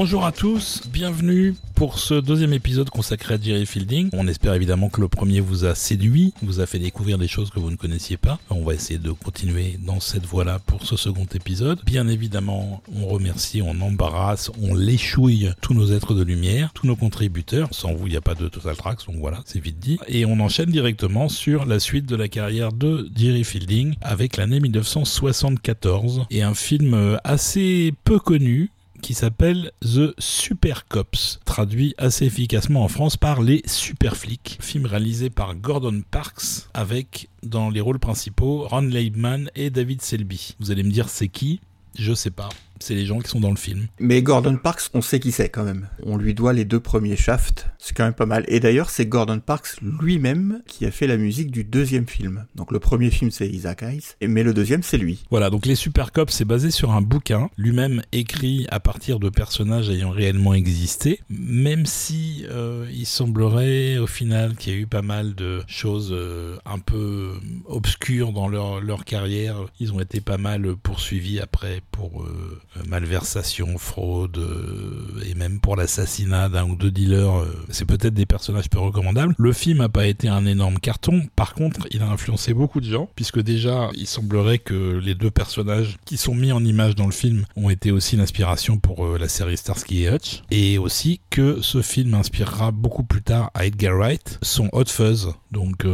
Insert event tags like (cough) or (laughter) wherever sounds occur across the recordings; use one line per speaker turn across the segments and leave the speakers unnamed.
Bonjour à tous, bienvenue pour ce deuxième épisode consacré à Jerry Fielding. On espère évidemment que le premier vous a séduit, vous a fait découvrir des choses que vous ne connaissiez pas. On va essayer de continuer dans cette voie-là pour ce second épisode. Bien évidemment, on remercie, on embarrasse, on l'échouille tous nos êtres de lumière, tous nos contributeurs. Sans vous, il n'y a pas de Total Tracks, donc voilà, c'est vite dit. Et on enchaîne directement sur la suite de la carrière de Jerry Fielding avec l'année 1974 et un film assez peu connu qui s'appelle The Super Cops, traduit assez efficacement en France par Les Super Flics, film réalisé par Gordon Parks avec dans les rôles principaux Ron Leibman et David Selby. Vous allez me dire c'est qui? Je sais pas c'est les gens qui sont dans le film.
Mais Gordon Parks, on sait qui c'est quand même. On lui doit les deux premiers shafts, c'est quand même pas mal. Et d'ailleurs, c'est Gordon Parks lui-même qui a fait la musique du deuxième film. Donc le premier film, c'est Isaac Hayes, mais le deuxième, c'est lui.
Voilà, donc Les Super Cops, c'est basé sur un bouquin, lui-même écrit à partir de personnages ayant réellement existé, même si euh, il semblerait au final qu'il y a eu pas mal de choses euh, un peu obscures dans leur, leur carrière. Ils ont été pas mal poursuivis après pour... Euh, malversation, fraude euh, et même pour l'assassinat d'un ou deux dealers, euh, c'est peut-être des personnages peu recommandables. Le film n'a pas été un énorme carton, par contre il a influencé beaucoup de gens, puisque déjà il semblerait que les deux personnages qui sont mis en image dans le film ont été aussi l'inspiration pour la série Starsky et Hutch, et aussi que ce film inspirera beaucoup plus tard à Edgar Wright son Hot Fuzz. Donc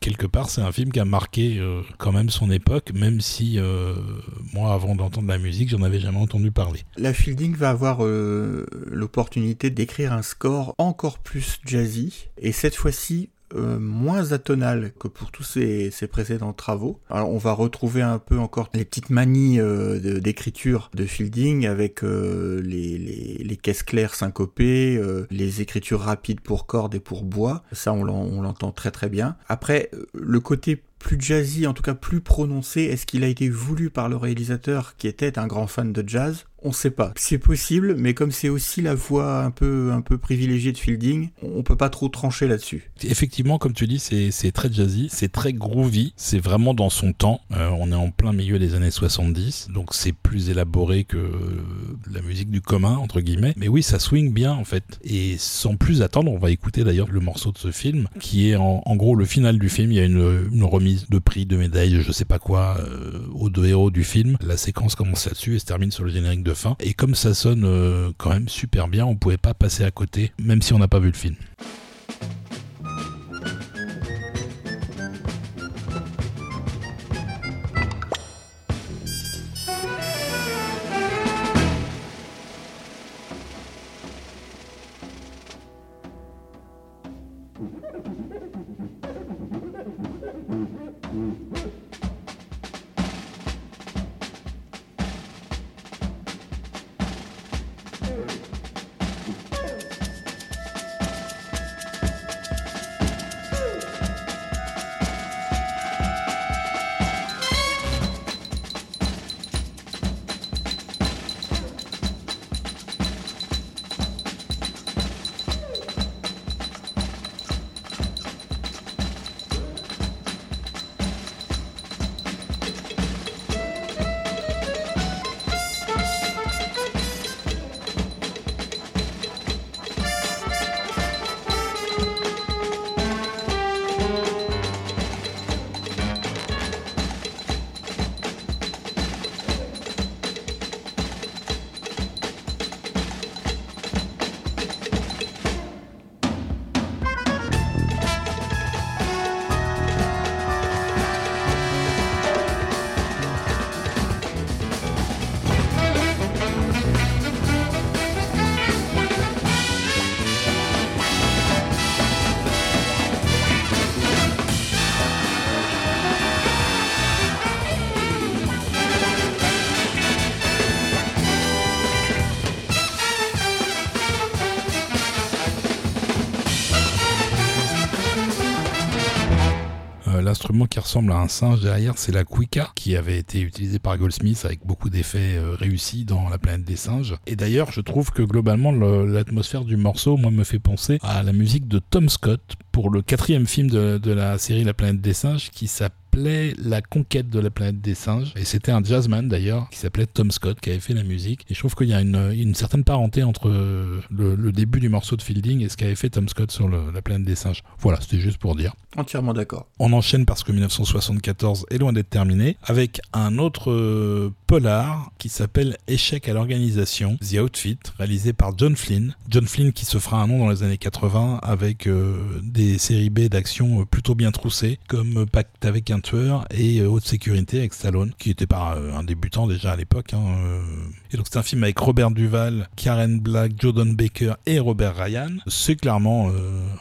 quelque part c'est un film qui a marqué quand même son époque, même si moi avant d'entendre la musique j'en avais jamais entendu parler.
La Fielding va avoir euh, l'opportunité d'écrire un score encore plus jazzy, et cette fois-ci euh, moins atonal que pour tous ses, précédents travaux. Alors on va retrouver un peu encore les petites manies euh, d'écriture de, Fielding avec les, les, les, caisses claires syncopées, les écritures rapides pour cordes et pour bois. Ça on l'entend très très bien. Après le côté plus jazzy, en tout cas plus prononcé Est-ce qu'il a été voulu par le réalisateur qui était un grand fan de jazz? On sait pas. C'est possible, mais comme c'est aussi la voix un peu, un peu privilégiée de Fielding, on peut pas trop trancher là-dessus.
Effectivement, comme tu dis, c'est très jazzy, c'est très groovy, c'est vraiment dans son temps. Euh, on est en plein milieu des années 70, donc c'est plus élaboré que la musique du commun, entre guillemets. Mais oui, ça swing bien, en fait. Et sans plus attendre, on va écouter d'ailleurs le morceau de ce film, qui est en, gros le final du film. Il y a une, une, remise de prix, de médailles, je sais pas quoi, euh, aux deux héros du film. La séquence commence là-dessus et se termine sur le générique de fin. Et comme ça sonne euh, quand même super bien, on pouvait pas passer à côté, même si on n'a pas vu le film. Qui ressemble à un singe derrière, c'est la Quika, qui avait été utilisée par Goldsmith avec beaucoup d'effets euh, réussis dans La planète des singes. Et d'ailleurs, je trouve que globalement, l'atmosphère du morceau, moi, me fait penser à la musique de Tom Scott pour le quatrième film de, de la série La planète des singes, qui s'appelle s'appelait La conquête de la planète des singes. Et c'était un jazzman d'ailleurs, qui s'appelait Tom Scott, qui avait fait la musique. Et je trouve qu'il y a une, une, certaine parenté entre le, début du morceau de Fielding et ce qu'avait fait Tom Scott sur la planète des singes. Voilà, c'était juste pour dire.
Entièrement d'accord.
On enchaîne parce que 1974 est loin d'être terminé, avec un autre euh, polar qui s'appelle Échec à l'organisation, The Outfit, réalisé par John Flynn. John Flynn qui se fera un nom dans les années 80 avec euh, des séries B d'action plutôt bien troussées, comme Pacte avec un et Haute Sécurité avec Stallone, qui était pas euh, un débutant déjà à l'époque. Hein, et donc c'est un film avec Robert Duval, Karen Black, Jordan Baker et Robert Ryan. C'est clairement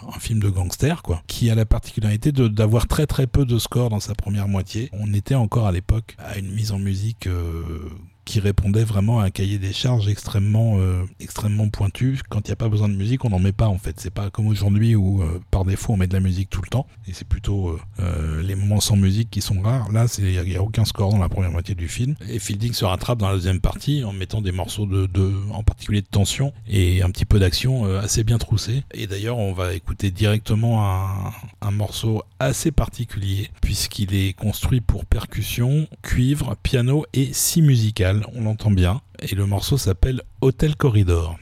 un film de gangster, quoi, qui a la particularité d'avoir très très peu de score dans sa première moitié. On était encore à l'époque à une mise en musique euh, qui répondait vraiment à un cahier des charges extrêmement, euh, extrêmement pointu. Quand il n'y a pas besoin de musique, on n'en met pas en fait. C'est pas comme aujourd'hui où euh, par défaut on met de la musique tout le temps. Et c'est plutôt euh, les moments sans musique qui sont rares. Là, il n'y a, aucun score dans la première moitié du film. Et Fielding se rattrape dans la deuxième partie en mettant des morceaux de, en particulier de tension et un petit peu d'action assez bien troussés. Et d'ailleurs, on va écouter directement un, un morceau assez particulier puisqu'il est construit pour percussion, cuivre, piano et si musical on l'entend bien, et le morceau s'appelle Hotel Corridor.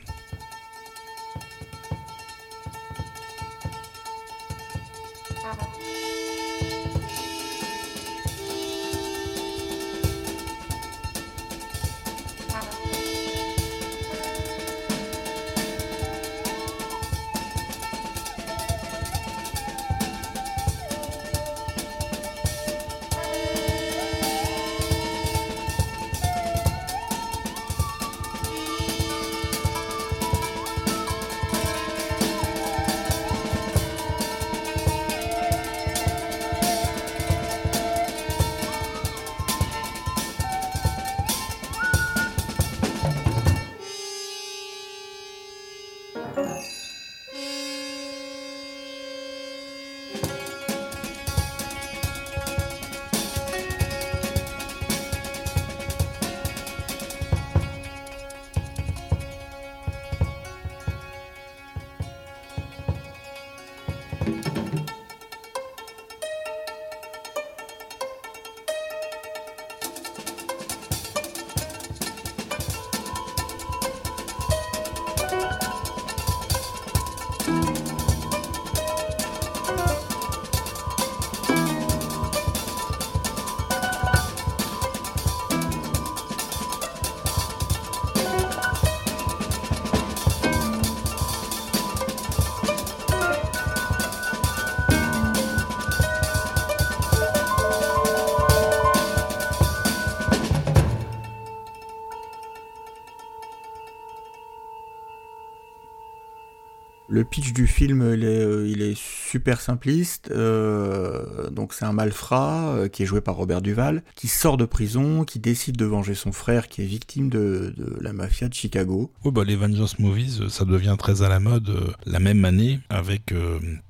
Le pitch du film, il est, euh, il est super simpliste. Euh, donc c'est un malfrat euh, qui est joué par Robert Duval, qui sort de prison, qui décide de venger son frère qui est victime de, la mafia de Chicago.
Oui, bah, les Vengeance Movies, ça devient très à la mode la même année avec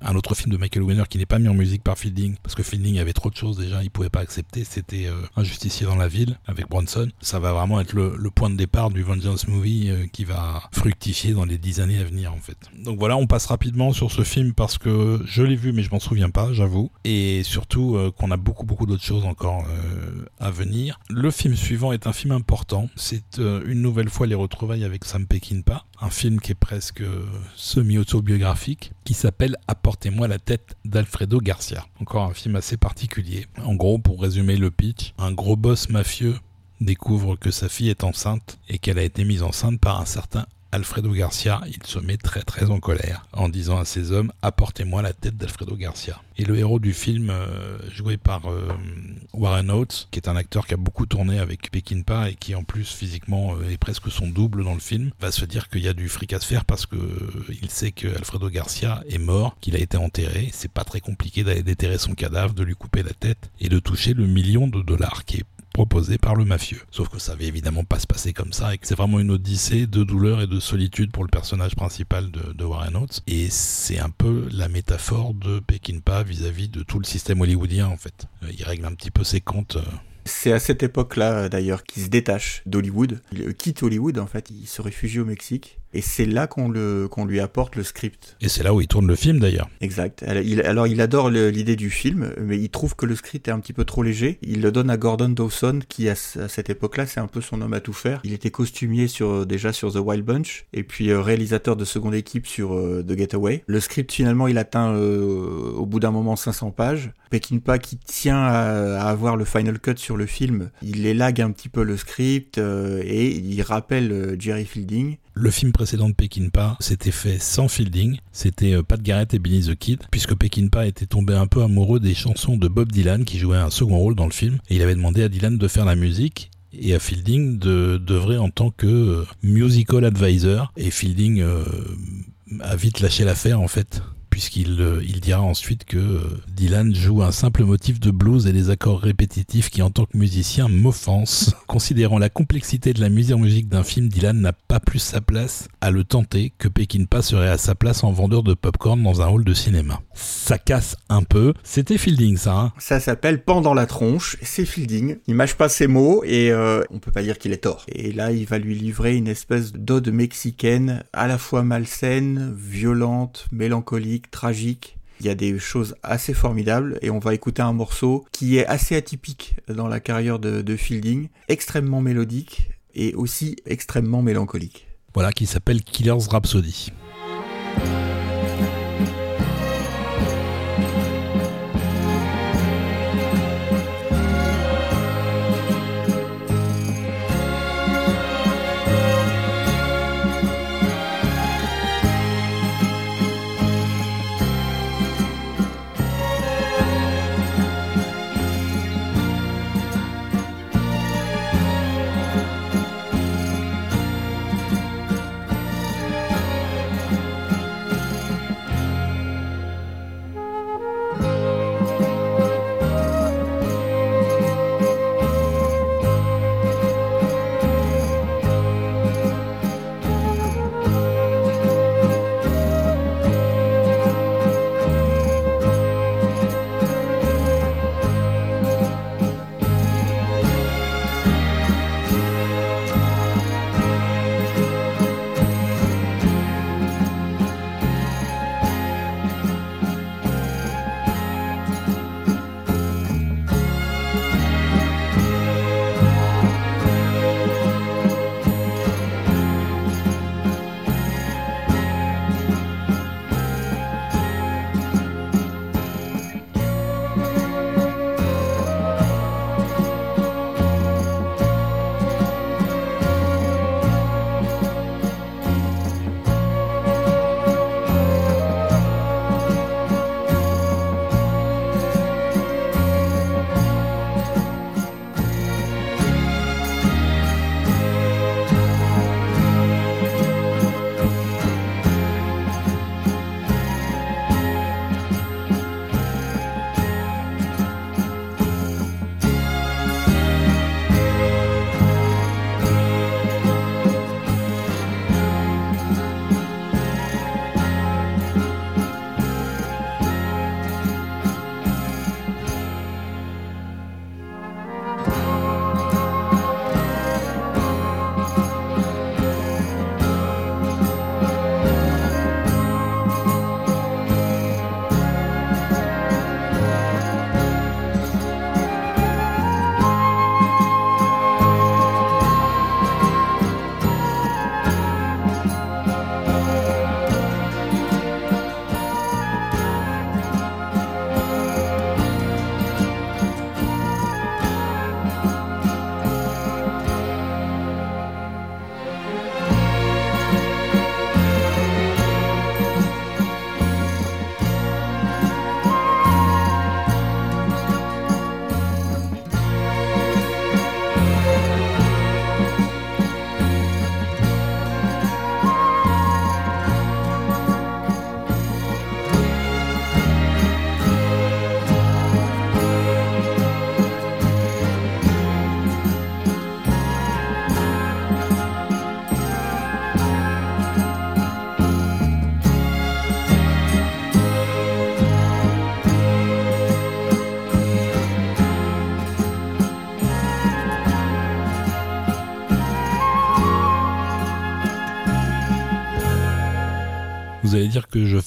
un autre film de Michael Winner qui n'est pas mis en musique par Fielding, parce que Fielding avait trop de choses déjà, il pouvait pas accepter. C'était Un justicier dans la ville avec Bronson. Ça va vraiment être le point de départ du Vengeance Movie qui va fructifier dans les dix années à venir en fait. Donc voilà, on passe rapidement sur ce film parce que je l'ai vu mais je m'en souviens pas, j'avoue. Et surtout euh, qu'on a beaucoup beaucoup d'autres choses encore euh, à venir. Le film suivant est un film important. C'est euh, une nouvelle fois les retrouvailles avec Sam Peckinpah. Un film qui est presque semi-autobiographique qui s'appelle Apportez-moi la tête d'Alfredo Garcia. Encore un film assez particulier. En gros, pour résumer le pitch, un gros boss mafieux découvre que sa fille est enceinte et qu'elle a été mise enceinte par un certain Alfredo Garcia, il se met très très en colère en disant à ses hommes apportez-moi la tête d'Alfredo Garcia. Et le héros du film, euh, joué par euh, Warren Oates, qui est un acteur qui a beaucoup tourné avec Peckinpah et qui en plus physiquement euh, est presque son double dans le film, va se dire qu'il y a du fric à se faire parce que il sait que Alfredo Garcia est mort, qu'il a été enterré. C'est pas très compliqué d'aller déterrer son cadavre, de lui couper la tête et de toucher le million de dollars qui est proposé par le mafieux. Sauf que ça avait évidemment pas se passer comme ça et que c'est vraiment une odyssée de douleur et de solitude pour le personnage principal de, Warren Oates. Et c'est un peu la métaphore de Peckinpah vis-à-vis de tout le système hollywoodien en fait. Euh, il règle un petit peu ses comptes. Euh.
C'est à cette époque-là d'ailleurs qu'il se détache d'Hollywood. Il quitte Hollywood en fait, il se réfugie au Mexique Et c'est là qu'on le qu'on lui apporte le script.
Et c'est là où il tourne le film d'ailleurs.
Exact. alors il adore l'idée du film, mais il trouve que le script est un petit peu trop léger. Il le donne à Gordon Dawson, qui à, cette époque-là, c'est un peu son homme à tout faire. Il était costumier sur déjà sur The Wild Bunch, et puis euh, réalisateur de seconde équipe sur euh, The Getaway. Le script finalement, il atteint euh, au bout d'un moment 500 pages. Peckinpah qui tient à, avoir le final cut sur le film, il élague un petit peu le script et il rappelle Jerry Fielding.
Le film précédent de Peckinpah s'était fait sans Fielding, c'était Pat Garrett et Billy the Kid, puisque Peckinpah était tombé un peu amoureux des chansons de Bob Dylan qui jouait un second rôle dans le film, et il avait demandé à Dylan de faire la musique, et à Fielding de d'œuvrer en tant que euh, musical advisor. Et Fielding euh, a vite lâché l'affaire en fait puisqu'il euh, il dira ensuite que euh, Dylan joue un simple motif de blues et des accords répétitifs qui en tant que musicien m'offensent. (laughs) Considérant la complexité de la musique d'un film, Dylan n'a pas plus sa place à le tenter que Peckinpah serait à sa place en vendeur de popcorn dans un hall de cinéma. Ça casse un peu. C'était Fielding ça. Hein
ça s'appelle Pendant la tronche. C'est Fielding. Il mâche pas ses mots et euh, on peut pas dire qu'il est tort. Et là, il va lui livrer une espèce d'ode mexicaine à la fois malsaine, violente, mélancolique tragique. Il y a des choses assez formidables et on va écouter un morceau qui est assez atypique dans la carrière de, Fielding, extrêmement mélodique et aussi extrêmement mélancolique.
Voilà, qui s'appelle Killer's Rhapsody.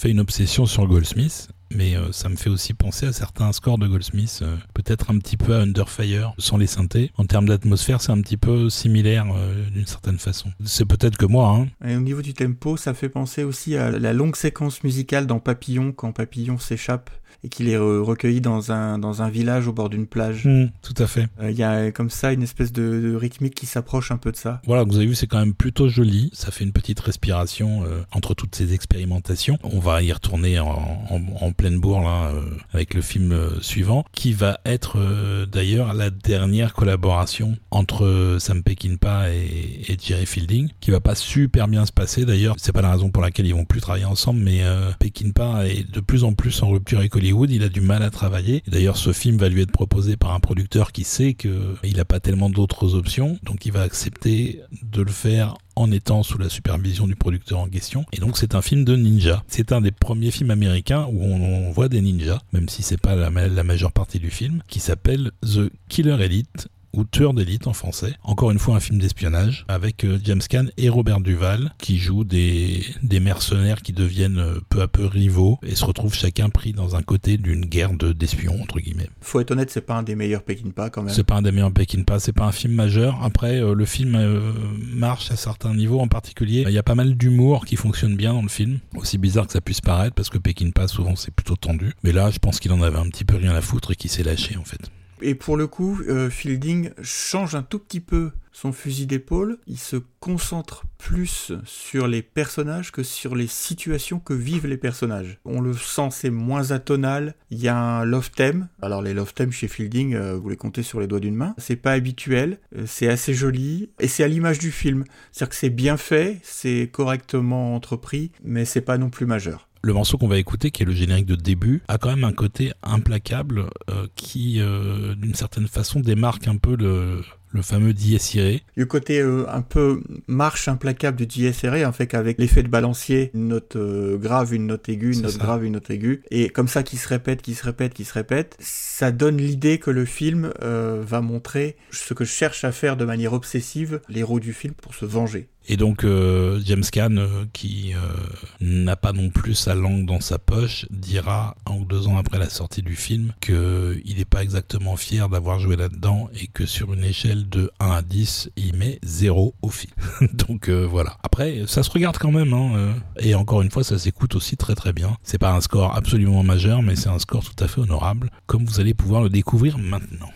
Fais une obsession sur Goldsmith, mais euh, ça me fait aussi penser à certains scores de Goldsmith, euh, peut-être un petit peu à Underfire, sans les synthés. En termes d'atmosphère, c'est un petit peu similaire euh, d'une certaine façon. C'est peut-être que moi. Hein.
Au niveau du tempo, ça fait penser aussi à la longue séquence musicale dans Papillon, quand Papillon s'échappe et qu'il est recueilli dans un, dans un village au bord d'une plage.
Mmh, tout à fait.
Il y a comme ça une espèce de, rythmique qui s'approche un peu de ça.
Voilà, vous avez vu, c'est quand même plutôt joli. Ça fait une petite respiration entre toutes ces expérimentations. On va y retourner en, en, en pleine bourre là, euh, avec le film euh, suivant, qui va être euh, d'ailleurs la dernière collaboration entre Sam Peckinpah et, et, Jerry Fielding, qui va pas super bien se passer d'ailleurs. C'est pas la raison pour laquelle ils vont plus travailler ensemble, mais Peckinpah est de plus en plus en rupture avec Il a du mal à travailler. D'ailleurs, ce film va lui être proposé par un producteur qui sait que il a pas tellement d'autres options, donc il va accepter de le faire en étant sous la supervision du producteur en question. Et donc c'est un film de ninja. C'est un des premiers films américains où on, voit des ninjas, même si c'est pas la majeure partie du film, qui s'appelle The Killer Elite ou Tueur d'élite en français. Encore une fois un film d'espionnage avec euh, James Caan et Robert Duval qui jouent des, des mercenaires qui deviennent euh, peu à peu rivaux et se retrouvent chacun pris dans un côté d'une guerre d'espions entre guillemets.
Faut être honnête, c'est pas un des meilleurs Peckinpah quand même.
C'est pas un des meilleurs Peckinpah, c'est pas un film majeur. Après euh, le film marche à certains niveaux en particulier. Il y a pas mal d'humour qui fonctionne bien dans le film, aussi bizarre que ça puisse paraître parce que Peckinpah souvent c'est plutôt tendu. Mais là je pense qu'il en avait un petit peu rien à foutre et qu'il s'est lâché en fait.
Et pour le coup, euh, Fielding change un tout petit peu son fusil d'épaule. Il se concentre plus sur les personnages que sur les situations que vivent les personnages. On le sent, c'est moins atonal. Il y a un love theme. Alors les love themes chez Fielding, euh, vous les comptez sur les doigts d'une main. C'est pas habituel, euh, c'est assez joli et c'est à l'image du film. C'est-à-dire que c'est bien fait, c'est correctement entrepris, mais c'est pas non plus majeur
le morceau qu'on va écouter, qui est le générique de début, a quand même un côté implacable euh, qui, euh, d'une certaine façon, démarque un peu le, le fameux dies irae.
Le côté euh, un peu marche implacable du dies irae, en fait qu'avec l'effet de balancier, une note grave, une note aiguë, une note grave, une note aiguë, et comme ça qui se répète, qui se répète, qui se répète, ça donne l'idée que le film va montrer ce que cherche à faire de manière obsessive l'héros du film pour se venger.
Et donc euh, James Caan, euh, qui euh, n'a pas non plus sa langue dans sa poche, dira un ou deux ans après la sortie du film qu'il n'est pas exactement fier d'avoir joué là-dedans et que sur une échelle de 1 à 10, il met 0 au film. (laughs) donc voilà. Après, ça se regarde quand même. Hein, et encore une fois, ça s'écoute aussi très très bien. C'est pas un score absolument majeur, mais c'est un score tout à fait honorable, comme vous allez pouvoir le découvrir maintenant.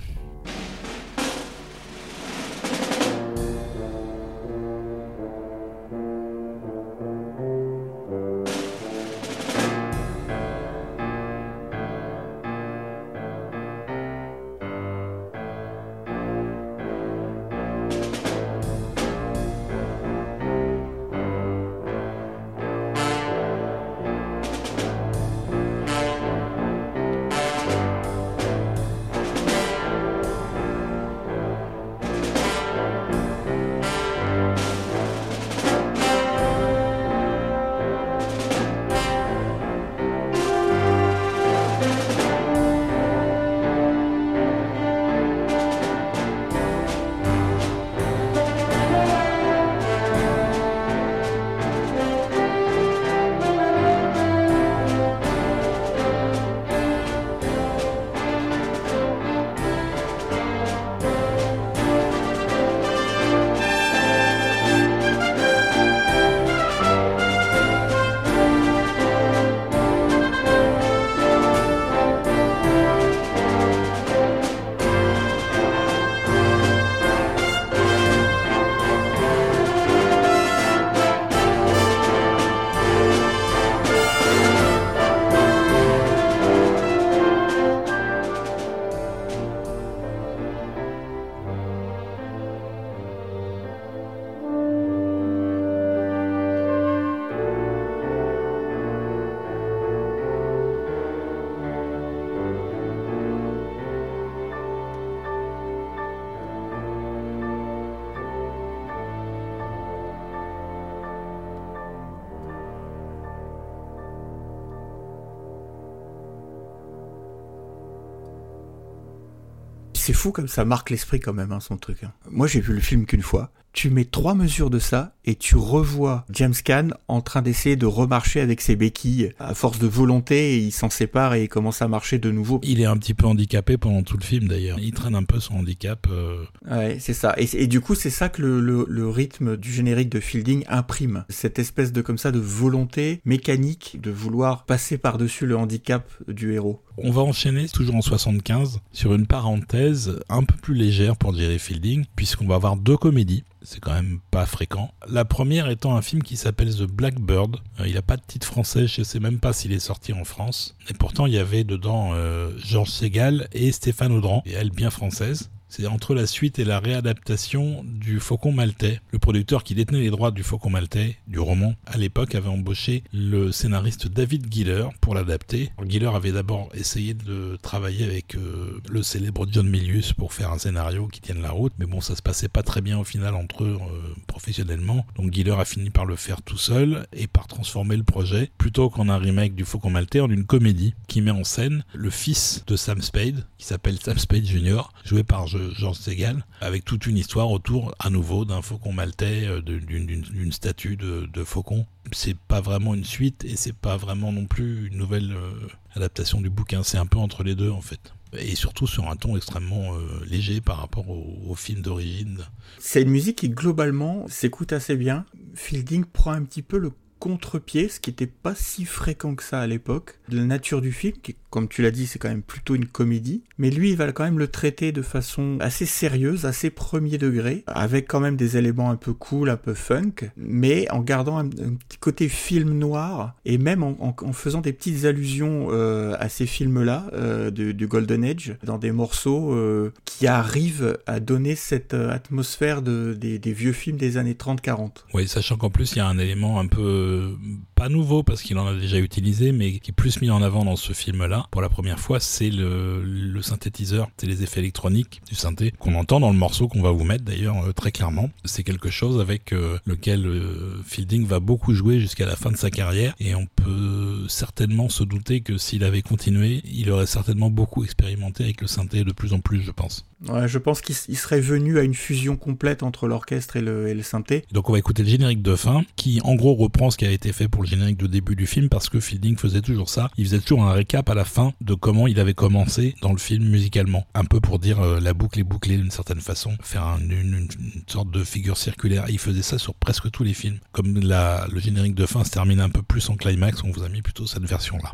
C'est fou comme ça marque l'esprit quand même, hein, son truc. Hein. Moi, j'ai vu le film qu'une fois. Tu mets trois mesures de ça et tu revois James Caan en train d'essayer de remarcher avec ses béquilles. À force de volonté, il s'en sépare et il commence à marcher de nouveau.
Il est un petit peu handicapé pendant tout le film d'ailleurs. Il traîne un peu son handicap. Euh.
Ouais, c'est ça. Et, du coup, c'est ça que le, le, rythme du générique de Fielding imprime. Cette espèce de comme ça de volonté mécanique de vouloir passer par-dessus le handicap du héros.
On va enchaîner toujours en 75 sur une parenthèse un peu plus légère pour Jerry Fielding, puisqu'on va avoir deux comédies. C'est quand même pas fréquent. La première étant un film qui s'appelle The Blackbird. Euh, il n'a pas de titre français, je sais même pas s'il est sorti en France. Et pourtant, il y avait dedans euh, Georges Segal et Stéphane Audran, et elle bien française. C'est entre la suite et la réadaptation du Faucon Maltais. Le producteur qui détenait les droits du Faucon Maltais, du roman, à l'époque avait embauché le scénariste David Giller pour l'adapter. Giller avait d'abord essayé de travailler avec euh, le célèbre John Milius pour faire un scénario qui tienne la route, mais bon, ça se passait pas très bien au final entre eux euh, professionnellement. Donc Giller a fini par le faire tout seul et par transformer le projet, plutôt qu'en un remake du Faucon Maltais, en une comédie qui met en scène le fils de Sam Spade, qui s'appelle Sam Spade Jr., joué par Georges Segal, avec toute une histoire autour à nouveau d'un faucon maltais, euh, d'une statue de, faucon. C'est pas vraiment une suite et c'est pas vraiment non plus une nouvelle euh, adaptation du bouquin. C'est un peu entre les deux en fait et surtout sur un ton extrêmement euh, léger par rapport au film d'origine.
C'est une musique qui globalement s'écoute assez bien. Fielding prend un petit peu le contre-pied, ce qui n'était pas si fréquent que ça à l'époque, de la nature du film, qui comme tu l'as dit, c'est quand même plutôt une comédie, mais lui, il va quand même le traiter de façon assez sérieuse, assez premier degré, avec quand même des éléments un peu cool, un peu funk, mais en gardant un, petit côté film noir, et même en, faisant des petites allusions euh, à ces films-là, euh, du, Golden Age, dans des morceaux euh, qui arrivent à donner cette atmosphère de, des, des vieux films des années 30-40.
Oui, sachant qu'en plus, il y a un élément un peu pas nouveau parce qu'il en a déjà utilisé, mais qui est plus mis en avant dans ce film-là. Pour la première fois, c'est le, synthétiseur, c'est les effets électroniques du synthé qu'on entend dans le morceau qu'on va vous mettre d'ailleurs euh, très clairement. C'est quelque chose avec euh, lequel euh, Fielding va beaucoup jouer jusqu'à la fin de sa carrière et on peut certainement se douter que s'il avait continué, il aurait certainement beaucoup expérimenté avec le synthé de plus en plus, je pense.
Ouais, je pense qu'il serait venu à une fusion complète entre l'orchestre et le, et le synthé.
Donc on va écouter le générique de fin qui en gros reprend ce qui a été fait pour le générique de début du film parce que Fielding faisait toujours ça. Il faisait toujours un récap à la fin de comment il avait commencé dans le film musicalement. Un peu pour dire euh, la boucle est bouclée d'une certaine façon, faire une, sorte de figure circulaire. il faisait ça sur presque tous les films. Comme le générique de fin se termine un peu plus en climax, on vous a mis plutôt cette version-là.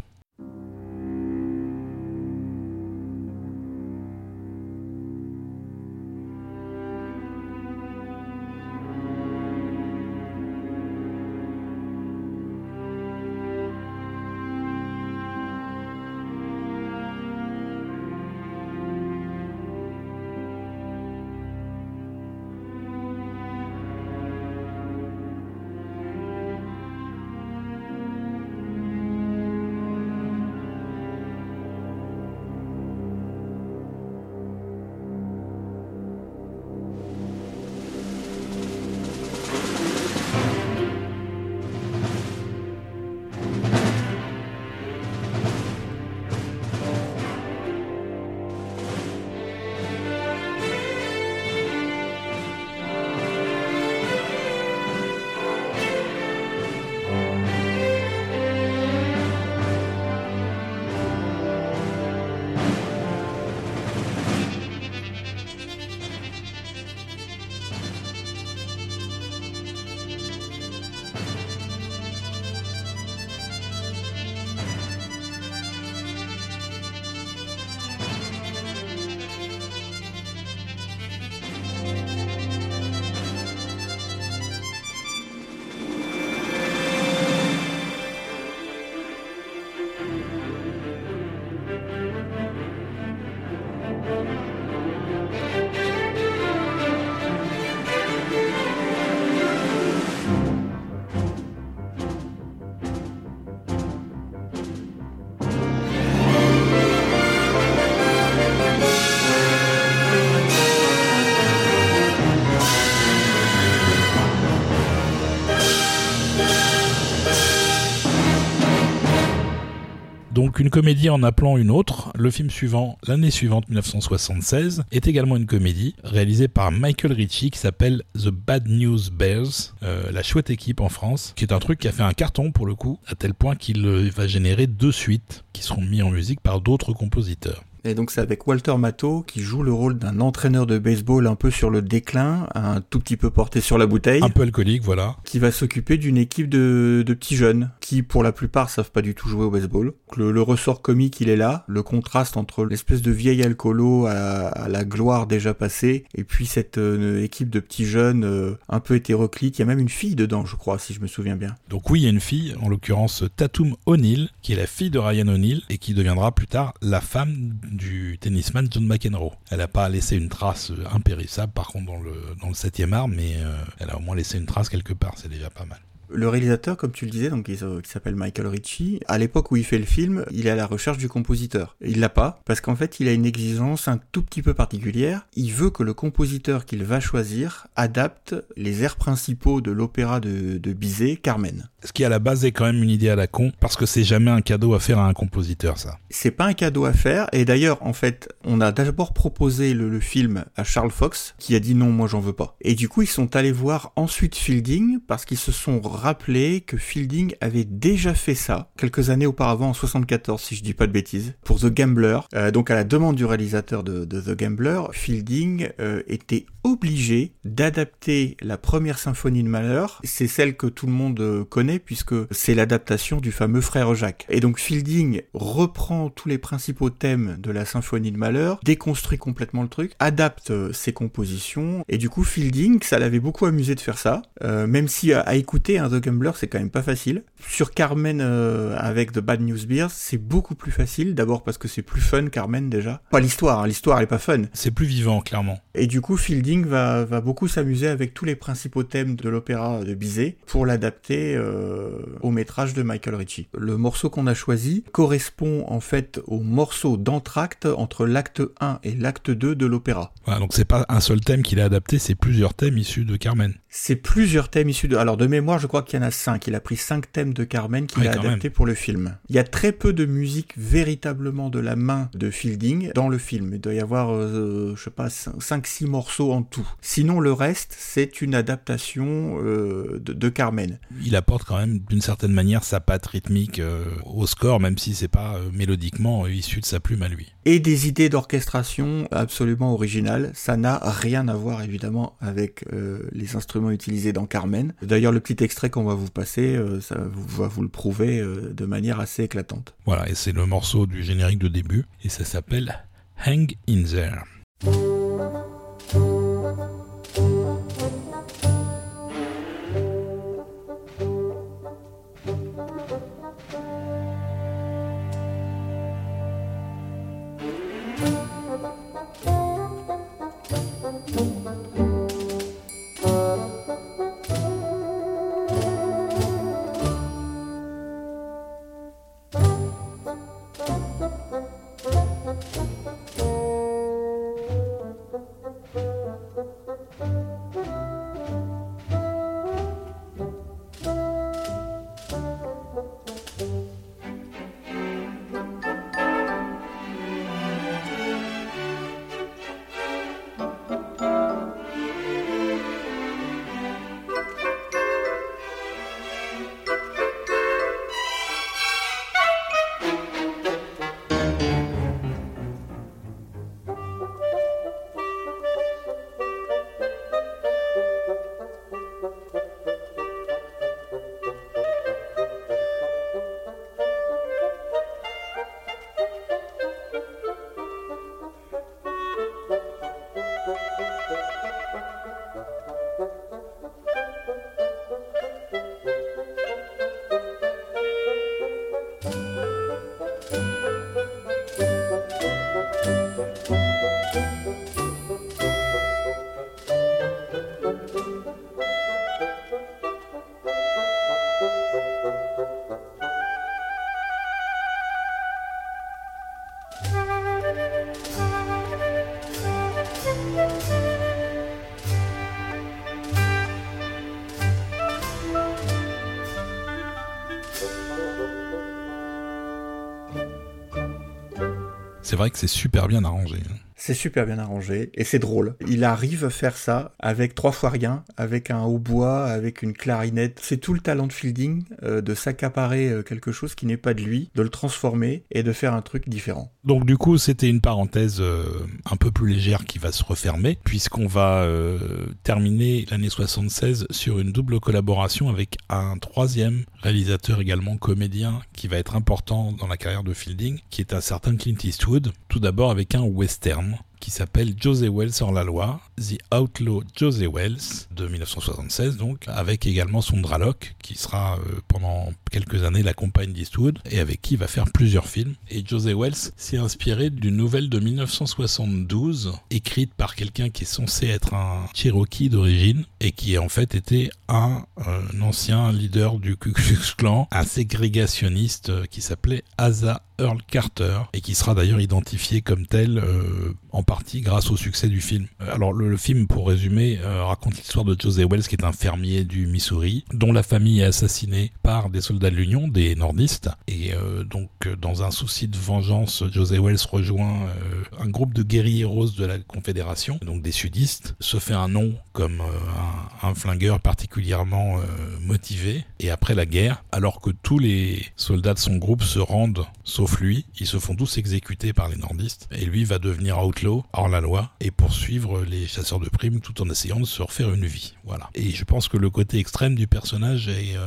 Donc une comédie en appelant une autre. Le film suivant, l'année suivante, 1976, est également une comédie réalisée par Michael Ritchie qui s'appelle The Bad News Bears, euh, la chouette équipe en France, qui est un truc qui a fait un carton pour le coup, à tel point qu'il euh, va générer deux suites qui seront mis en musique par d'autres compositeurs.
Et donc c'est avec Walter Matthau qui joue le rôle d'un entraîneur de baseball un peu sur le déclin, un tout petit peu porté sur la bouteille.
Un peu alcoolique, voilà.
Qui va s'occuper d'une équipe de, de, petits jeunes qui pour la plupart savent pas du tout jouer au baseball. Le, le ressort comique il est là, le contraste entre l'espèce de vieil alcoolo à, à, la gloire déjà passée et puis cette euh, équipe de petits jeunes euh, un peu hétéroclite. Il y a même une fille dedans je crois si je me souviens bien.
Donc oui il y a une fille, en l'occurrence Tatum O'Neill, qui est la fille de Ryan O'Neill et qui deviendra plus tard la femme du tennisman John McEnroe. Elle n'a pas laissé une trace impérissable, par contre, dans le, dans le 7 art, mais euh, elle a au moins laissé une trace quelque part, c'est déjà pas mal.
Le réalisateur, comme tu le disais, donc qui s'appelle Michael Ritchie, à l'époque où il fait le film, il est à la recherche du compositeur. Il l'a pas, parce qu'en fait, il a une exigence un tout petit peu particulière. Il veut que le compositeur qu'il va choisir adapte les airs principaux de l'opéra de Bizet, Carmen.
Ce qui à la base est quand même une idée à la con, parce que c'est jamais un cadeau à faire à un compositeur, ça.
C'est pas un cadeau à faire, et d'ailleurs, en fait, on a d'abord proposé le, film à Charles Fox, qui a dit non, moi j'en veux pas. Et du coup, ils sont allés voir ensuite Fielding, parce qu'ils se sont rappeler que Fielding avait déjà fait ça quelques années auparavant en 74 si je dis pas de bêtises pour The Gambler. Euh, donc à la demande du réalisateur de, de The Gambler, Fielding euh, était obligé d'adapter la première symphonie de Malheur. C'est celle que tout le monde connaît puisque c'est l'adaptation du fameux frère Jacques. Et donc Fielding reprend tous les principaux thèmes de la symphonie de Malheur, déconstruit complètement le truc, adapte euh, ses compositions et du coup Fielding, ça l'avait beaucoup amusé de faire ça, euh, même si à, à écouter un The Gambler, c'est quand même pas facile. Sur Carmen euh, avec The Bad News Bears, c'est beaucoup plus facile. D'abord parce que c'est plus fun Carmen déjà. Pas l'histoire, hein, l'histoire elle est pas fun.
C'est plus vivant clairement.
Et du coup, Fielding va, va beaucoup s'amuser avec tous les principaux thèmes de l'opéra de Bizet pour l'adapter euh, au métrage de Michael Ritchie. Le morceau qu'on a choisi correspond en fait au morceau d'entracte entre l'acte 1 et l'acte 2 de l'opéra.
Voilà, donc c'est pas un seul thème qu'il a adapté, c'est plusieurs thèmes issus de Carmen.
C'est plusieurs thèmes issus de... Alors de mémoire, je crois qu'il y en a cinq. Il a pris cinq thèmes de Carmen qu'il
Oui,
a
quand
adapté
même.
pour le film. Il y a très peu de musique véritablement de la main de Fielding dans le film. Il doit y avoir, euh, je sais pas, 5-6 morceaux en tout. Sinon, le reste, c'est une adaptation euh, de, de Carmen.
Il apporte quand même d'une certaine manière sa patte rythmique euh, au score, même si c'est pas euh, mélodiquement issu de sa plume à lui.
Et des idées d'orchestration absolument originales. Ça n'a rien à voir évidemment avec les instruments utilisés dans Carmen. D'ailleurs, le petit extrait qu'on va vous passer, euh, ça va vous le prouver euh, de manière assez éclatante.
Voilà, et c'est le morceau du générique de début, et ça s'appelle Hang in There. C'est vrai que c'est super bien arrangé.
C'est super bien arrangé et c'est drôle. Il arrive à faire ça avec trois fois rien, avec un hautbois, avec une clarinette. C'est tout le talent de Fielding euh, de s'accaparer euh, quelque chose qui n'est pas de lui, de le transformer et de faire un truc différent.
Donc du coup, c'était une parenthèse euh, un peu plus légère qui va se refermer puisqu'on va terminer l'année 76 sur une double collaboration avec un troisième réalisateur également comédien qui va être important dans la carrière de Fielding, qui est un certain Clint Eastwood. Tout d'abord avec un western qui s'appelle José Wells hors la loi, The Outlaw José Wells de 1976 donc, avec également son Draloc qui sera euh, pendant quelques années la compagne d'Eastwood et avec qui il va faire plusieurs films. Et José Wells s'est inspiré d'une nouvelle de 1972 écrite par quelqu'un qui est censé être un Cherokee d'origine et qui en fait était un, un ancien leader du Ku Klux Klan, un ségrégationniste euh, qui s'appelait Asa Earl Carter et qui sera d'ailleurs identifié comme tel euh, en partie grâce au succès du film. Euh, alors le, film, pour résumer, euh, raconte l'histoire de José Wells qui est un fermier du Missouri dont la famille est assassinée par des soldats de l'Union, des nordistes. Et donc dans un souci de vengeance, José Wells rejoint un groupe de guerriers roses de la Confédération, donc des sudistes, se fait un nom comme un, un, flingueur particulièrement motivé. Et après la guerre, alors que tous les soldats de son groupe se rendent, sauf lui, ils se font tous exécuter par les nordistes, et lui va devenir outlaw, hors la loi, et poursuivre les chasseurs de primes tout en essayant de se refaire une vie. Voilà. Et je pense que le côté extrême du personnage est euh,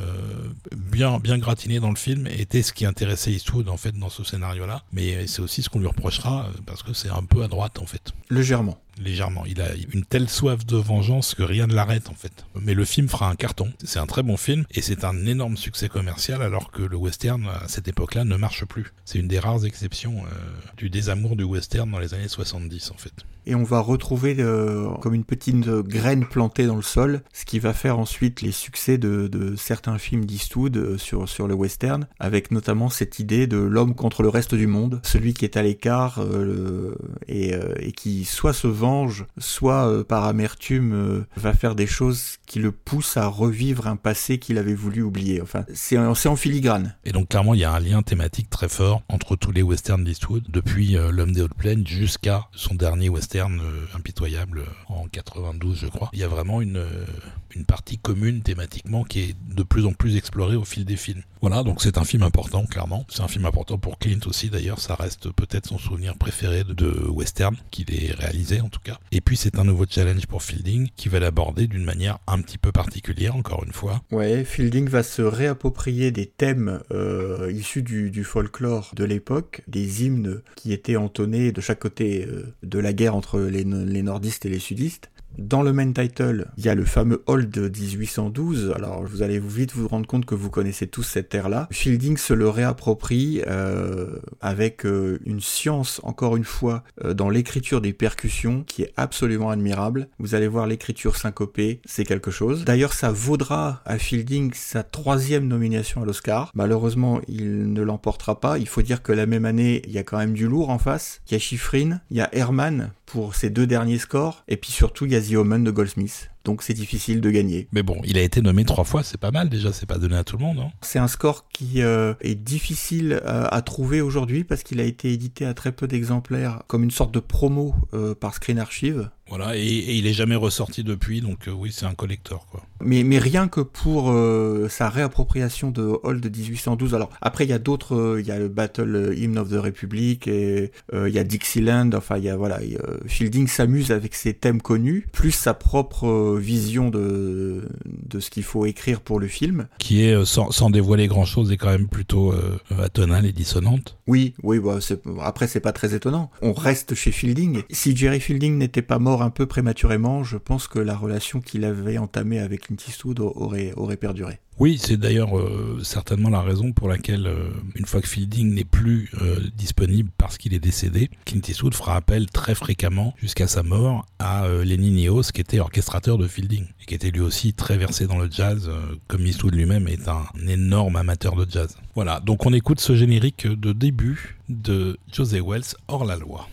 bien, bien gratiné dans le film, et était ce qui intéressait Eastwood en fait dans ce scénario-là, mais c'est aussi ce qu'on lui reprochera, parce que c'est un peu à droite en fait.
Légèrement
légèrement. Il a une telle soif de vengeance que rien ne l'arrête en fait. Mais le film fera un carton. C'est un très bon film et c'est un énorme succès commercial alors que le western à cette époque-là ne marche plus. C'est une des rares exceptions euh, du désamour du western dans les années 70 en fait
et on va retrouver euh, comme une petite graine plantée dans le sol, ce qui va faire ensuite les succès de, de certains films d'Eastwood euh, sur, sur le western, avec notamment cette idée de l'homme contre le reste du monde, celui qui est à l'écart euh, et, et, qui soit se venge, soit par amertume va faire des choses qui le poussent à revivre un passé qu'il avait voulu oublier. Enfin, c'est en filigrane.
Et donc clairement, il y a un lien thématique très fort entre tous les westerns d'Eastwood, depuis L'homme des hautes plaines jusqu'à son dernier western euh, impitoyable euh, en 92, je crois. Il y a vraiment une, euh, une partie commune thématiquement qui est de plus en plus explorée au fil des films. Voilà, donc c'est un film important, clairement. C'est un film important pour Clint aussi, d'ailleurs. Ça reste peut-être son souvenir préféré de, western qu'il ait réalisé, en tout cas. Et puis c'est un nouveau challenge pour Fielding qui va l'aborder d'une manière un petit peu particulière, encore une fois.
Ouais, Fielding va se réapproprier des thèmes issus du, folklore de l'époque, des hymnes qui étaient entonnés de chaque côté de la guerre entre les, nordistes et les sudistes. Dans le main title, il y a le fameux Hall de 1812. Alors, vous allez vite vous rendre compte que vous connaissez tous cette terre-là. Fielding se le réapproprie euh, avec euh, une science, encore une fois, euh, dans l'écriture des percussions, qui est absolument admirable. Vous allez voir l'écriture syncopée, c'est quelque chose. D'ailleurs, ça vaudra à Fielding sa troisième nomination à l'Oscar. Malheureusement, il ne l'emportera pas. Il faut dire que la même année, il y a quand même du lourd en face. Il y a Schifrin, il y a Herman pour ses deux derniers scores, et puis surtout, il y a The Omen de Goldsmith donc c'est difficile de gagner.
Mais bon, il a été nommé trois fois, c'est pas mal déjà, c'est pas donné à tout le monde. Hein.
C'est un score qui euh, est difficile euh, à trouver aujourd'hui parce qu'il a été édité à très peu d'exemplaires comme une sorte de promo euh, par Screen Archive.
Voilà, et, il est jamais ressorti depuis, donc oui, c'est un collector quoi.
Mais, mais rien que pour sa réappropriation de Hall de 1812. Alors après, il y a d'autres, il y a le Battle Hymn of the Republic, et il y a Dixieland. Enfin, il y a voilà, Fielding s'amuse avec ses thèmes connus, plus sa propre vision de, de ce qu'il faut écrire pour le film.
Qui est, euh, sans, sans dévoiler grand-chose, est quand même plutôt euh, atonale et dissonante.
Oui, oui, bah, après c'est pas très étonnant. On reste chez Fielding. Si Jerry Fielding n'était pas mort un peu prématurément, je pense que la relation qu'il avait entamée avec Clint Eastwood aurait, perduré.
Oui, c'est d'ailleurs euh, certainement la raison pour laquelle, euh, une fois que Fielding n'est plus euh, disponible parce qu'il est décédé, Clint Eastwood fera appel très fréquemment, jusqu'à sa mort, à Lenny Niehaus, qui était orchestrateur de Fielding, et qui était lui aussi très versé dans le jazz, comme Eastwood lui-même est un énorme amateur de jazz. Voilà, donc on écoute ce générique de début de José Wells hors la loi.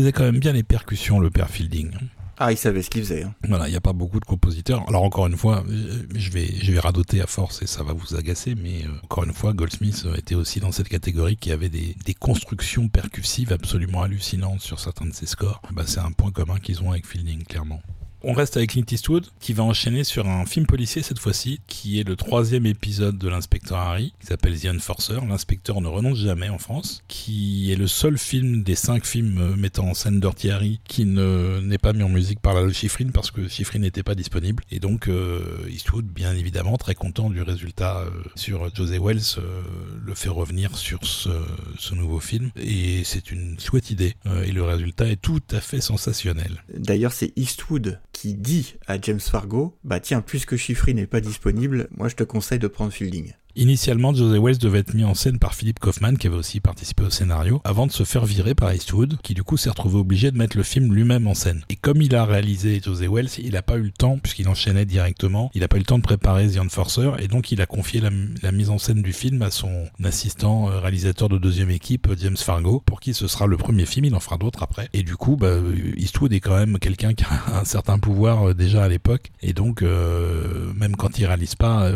Maîtrisait quand même bien les percussions, le père Fielding.
Ah, il savait ce qu'il faisait. Hein.
Voilà, il n'y a pas beaucoup de compositeurs. Alors encore une fois, euh, je vais, je vais radoter à force et ça va vous agacer, mais euh, encore une fois, Goldsmith était aussi dans cette catégorie qui avait des, des constructions percussives absolument hallucinantes sur certains de ses scores. Bah, c'est un point commun qu'ils ont avec Fielding, clairement. On reste avec Clint Eastwood, qui va enchaîner sur un film policier cette fois-ci, qui est le troisième épisode de l'inspecteur Harry, qui s'appelle The Enforcer. L'inspecteur ne renonce jamais en France, qui est le seul film des cinq films euh, mettant en scène Dirty Harry qui ne n'est pas mis en musique par la Chiffrine parce que Chiffrine n'était pas disponible. Et donc euh, Eastwood, bien évidemment, très content du résultat euh, sur José Wells, le fait revenir sur ce, ce nouveau film. Et c'est une chouette idée. et le résultat est tout à fait sensationnel.
D'ailleurs, c'est Eastwood qui dit à James Fargo, bah tiens, puisque Chiffry n'est pas disponible, moi je te conseille de prendre Fielding.
Initialement, José Wells devait être mis en scène par Philip Kaufman, qui avait aussi participé au scénario, avant de se faire virer par Eastwood, qui du coup s'est retrouvé obligé de mettre le film lui-même en scène. Et comme il a réalisé José Wells, il n'a pas eu le temps, puisqu'il enchaînait directement, il n'a pas eu le temps de préparer The Enforcer, et donc il a confié la, mise en scène du film à son assistant euh, réalisateur de deuxième équipe, James Fargo, pour qui ce sera le premier film, il en fera d'autres après. Et du coup, bah, Eastwood est quand même quelqu'un qui a (laughs) un certain pouvoir euh, déjà à l'époque, et donc euh, même quand il réalise pas,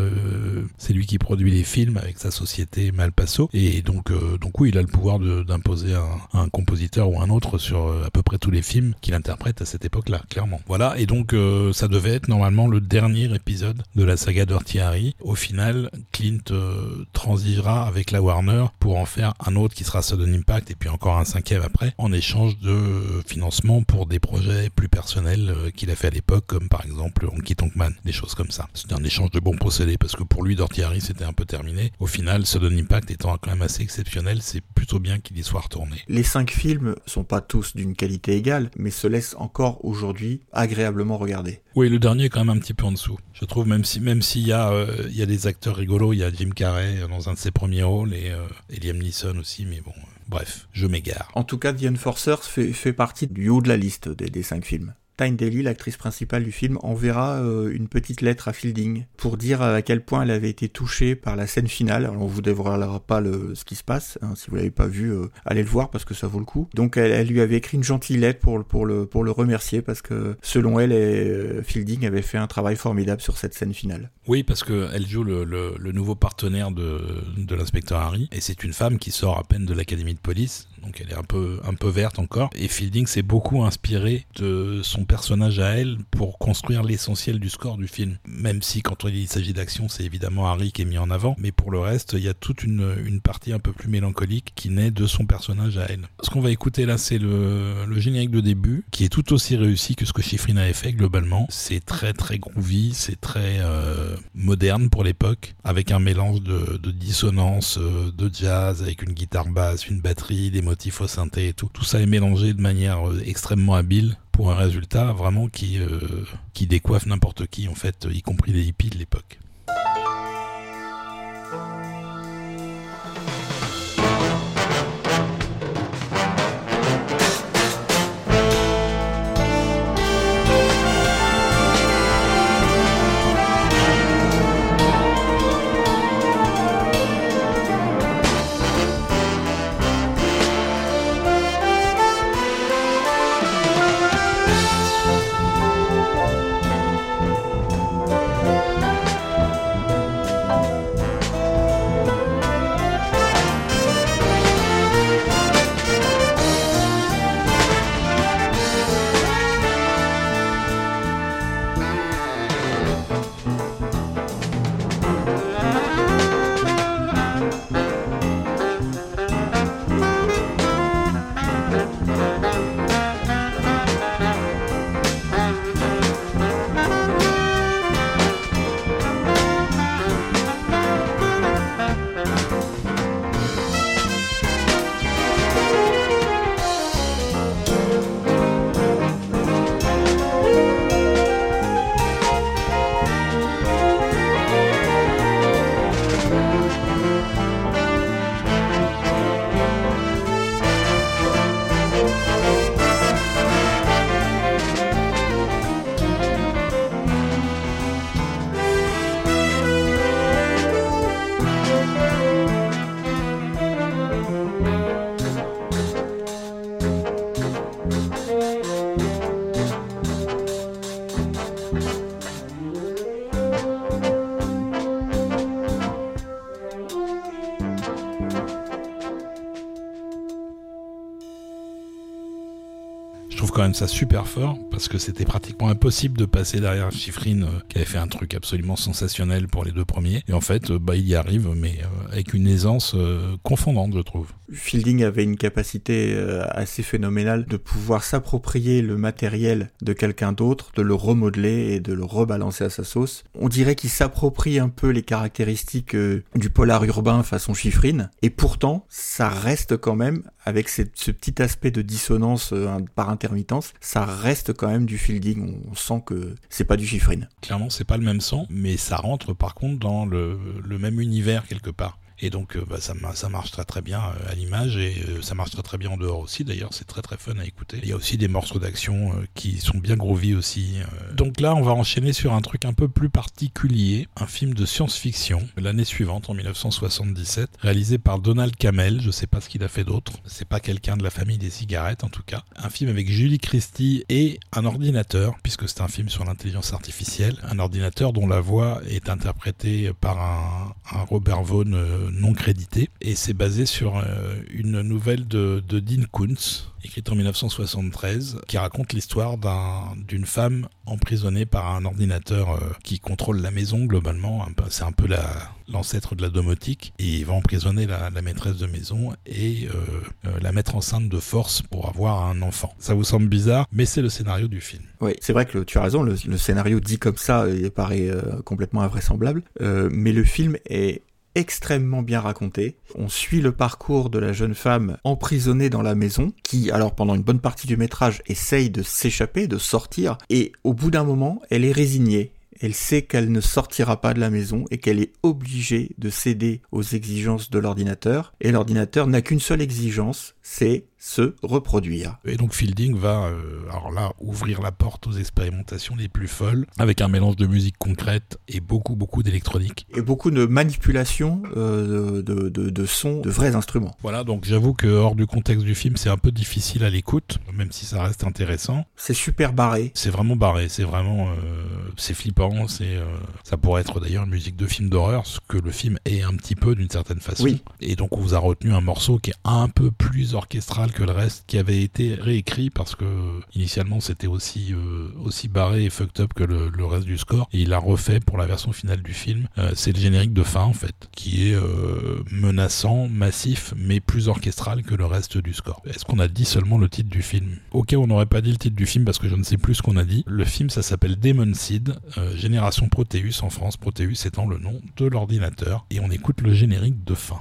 c'est lui qui produit les films avec sa société Malpasso. Et donc, euh, donc oui, il a le pouvoir d'imposer un, compositeur ou un autre sur euh, à peu près tous les films qu'il interprète à cette époque-là, clairement. Voilà, et donc euh, ça devait être normalement le dernier épisode de la saga Dirty Harry. Au final, Clint transigera avec la Warner pour en faire un autre qui sera Sudden Impact et puis encore un cinquième après, en échange de financement pour des projets plus personnels qu'il a fait à l'époque, comme par exemple Honky Tonk Man, des choses comme ça. C'était un échange de bons procédés parce que pour lui, Dirty c'était un peu terminé. Au final, Sudden Impact étant quand même assez exceptionnel, c'est plutôt bien qu'il y soit retourné.
Les cinq films sont pas tous d'une qualité égale, mais se laissent encore aujourd'hui agréablement regarder.
Oui, le dernier est quand même un petit peu en dessous. Je trouve même si même s'il y a euh, il y a des acteurs rigolos, il y a Jim Carrey dans un de ses premiers rôles et, euh, Liam Neeson aussi, mais bon. Euh, bref, je m'égare.
En tout cas, The Enforcer fait, fait partie du haut de la liste des, des cinq films. Tyne Daly, l'actrice principale du film, enverra euh, une petite lettre à Fielding pour dire à quel point elle avait été touchée par la scène finale. Alors on vous dévoilera pas ce qui se passe, hein, si vous l'avez pas vu, euh, allez le voir parce que ça vaut le coup. Donc elle, lui avait écrit une gentille lettre pour, le, remercier parce que selon elle, euh, Fielding avait fait un travail formidable sur cette scène finale.
Oui, parce qu'elle joue le, nouveau partenaire de l'inspecteur Harry et c'est une femme qui sort à peine de l'académie de police donc elle est un peu, un peu verte encore. Et Fielding s'est beaucoup inspiré de son personnage à elle pour construire l'essentiel du score du film. Même si quand il s'agit d'action, c'est évidemment Harry qui est mis en avant, mais pour le reste, il y a toute une, partie un peu plus mélancolique qui naît de son personnage à elle. Ce qu'on va écouter là, c'est le, générique de début, qui est tout aussi réussi que ce que Schifrin avait fait globalement. C'est très très groovy, c'est très euh, moderne pour l'époque, avec un mélange de, de dissonance, euh, de jazz, avec une guitare basse, une batterie, des motifs synthé et tout. Tout ça est mélangé de manière euh, extrêmement habile pour un résultat vraiment euh, qui décoiffe n'importe qui, en fait, y compris les hippies de l'époque. Quand même ça super fort parce que c'était pratiquement impossible de passer derrière Schifrin euh, qui avait fait un truc absolument sensationnel pour les deux premiers. Et en fait, euh, bah, il y arrive, mais euh, avec une aisance confondante, je trouve.
Fielding avait une capacité assez phénoménale de pouvoir s'approprier le matériel de quelqu'un d'autre, de le remodeler et de le rebalancer à sa sauce. On dirait qu'il s'approprie un peu les caractéristiques du polar urbain façon Schifrin, et pourtant, ça reste quand même, avec ce petit aspect de dissonance par intermittence, ça reste quand même du fielding. On sent que c'est pas du chiffrine.
Clairement, c'est pas le même son, mais ça rentre par contre dans le même univers quelque part. Et donc euh, bah, ça, marche très très bien euh, à l'image et euh, ça marche très très bien en dehors aussi. D'ailleurs, c'est très très fun à écouter. Il y a aussi des morceaux d'action qui sont bien groovy aussi. Donc là, on va enchaîner sur un truc un peu plus particulier, un film de science-fiction l'année suivante, en 1977, réalisé par Donald Camel. Je sais pas ce qu'il a fait d'autre. C'est pas quelqu'un de la famille des cigarettes en tout cas. Un film avec Julie Christie et un ordinateur, puisque c'est un film sur l'intelligence artificielle. Un ordinateur dont la voix est interprétée par un, un Robert Vaughn non crédité. Et c'est basé sur euh, une nouvelle de, Dean Koontz, écrite en 1973, qui raconte l'histoire d'une femme emprisonnée par un ordinateur euh, qui contrôle la maison globalement. C'est un peu l'ancêtre de la domotique. Et il va emprisonner la, maîtresse de maison et euh, la mettre enceinte de force pour avoir un enfant. Ça vous semble bizarre, mais c'est le scénario du film.
Oui, c'est vrai que tu as raison, le, scénario dit comme ça, il paraît complètement invraisemblable, mais le film est extrêmement bien raconté. On suit le parcours de la jeune femme emprisonnée dans la maison, qui, alors pendant une bonne partie du métrage, essaye de s'échapper, de sortir, et au bout d'un moment, elle est résignée. Elle sait qu'elle ne sortira pas de la maison et qu'elle est obligée de céder aux exigences de l'ordinateur. Et l'ordinateur n'a qu'une seule exigence, c'est se reproduire.
Et donc Fielding va, euh, alors là, ouvrir la porte aux expérimentations les plus folles, avec un mélange de musique concrète et beaucoup, beaucoup d'électronique.
Et beaucoup de manipulation euh, de, de, de sons, de vrais instruments.
Voilà, donc j'avoue que hors du contexte du film, c'est un peu difficile à l'écoute, même si ça reste intéressant.
C'est super barré.
C'est vraiment barré, c'est vraiment, euh, c'est flippant, c'est, ça pourrait être d'ailleurs une musique de film d'horreur, ce que le film est un petit peu d'une certaine façon.
Oui.
Et donc on vous a retenu un morceau qui est un peu plus orchestral que le reste, qui avait été réécrit parce que initialement c'était aussi euh, barré et fucked up que le, reste du score. Et il a refait pour la version finale du film. Euh, c'est le générique de fin en fait, qui est euh, menaçant, massif, mais plus orchestral que le reste du score. Est-ce qu'on a dit seulement le titre du film? Ok, on n'aurait pas dit le titre du film parce que je ne sais plus ce qu'on a dit. Le film, ça s'appelle Demon Seed, Génération Proteus en France. Proteus étant le nom de l'ordinateur. Et on écoute le générique de fin.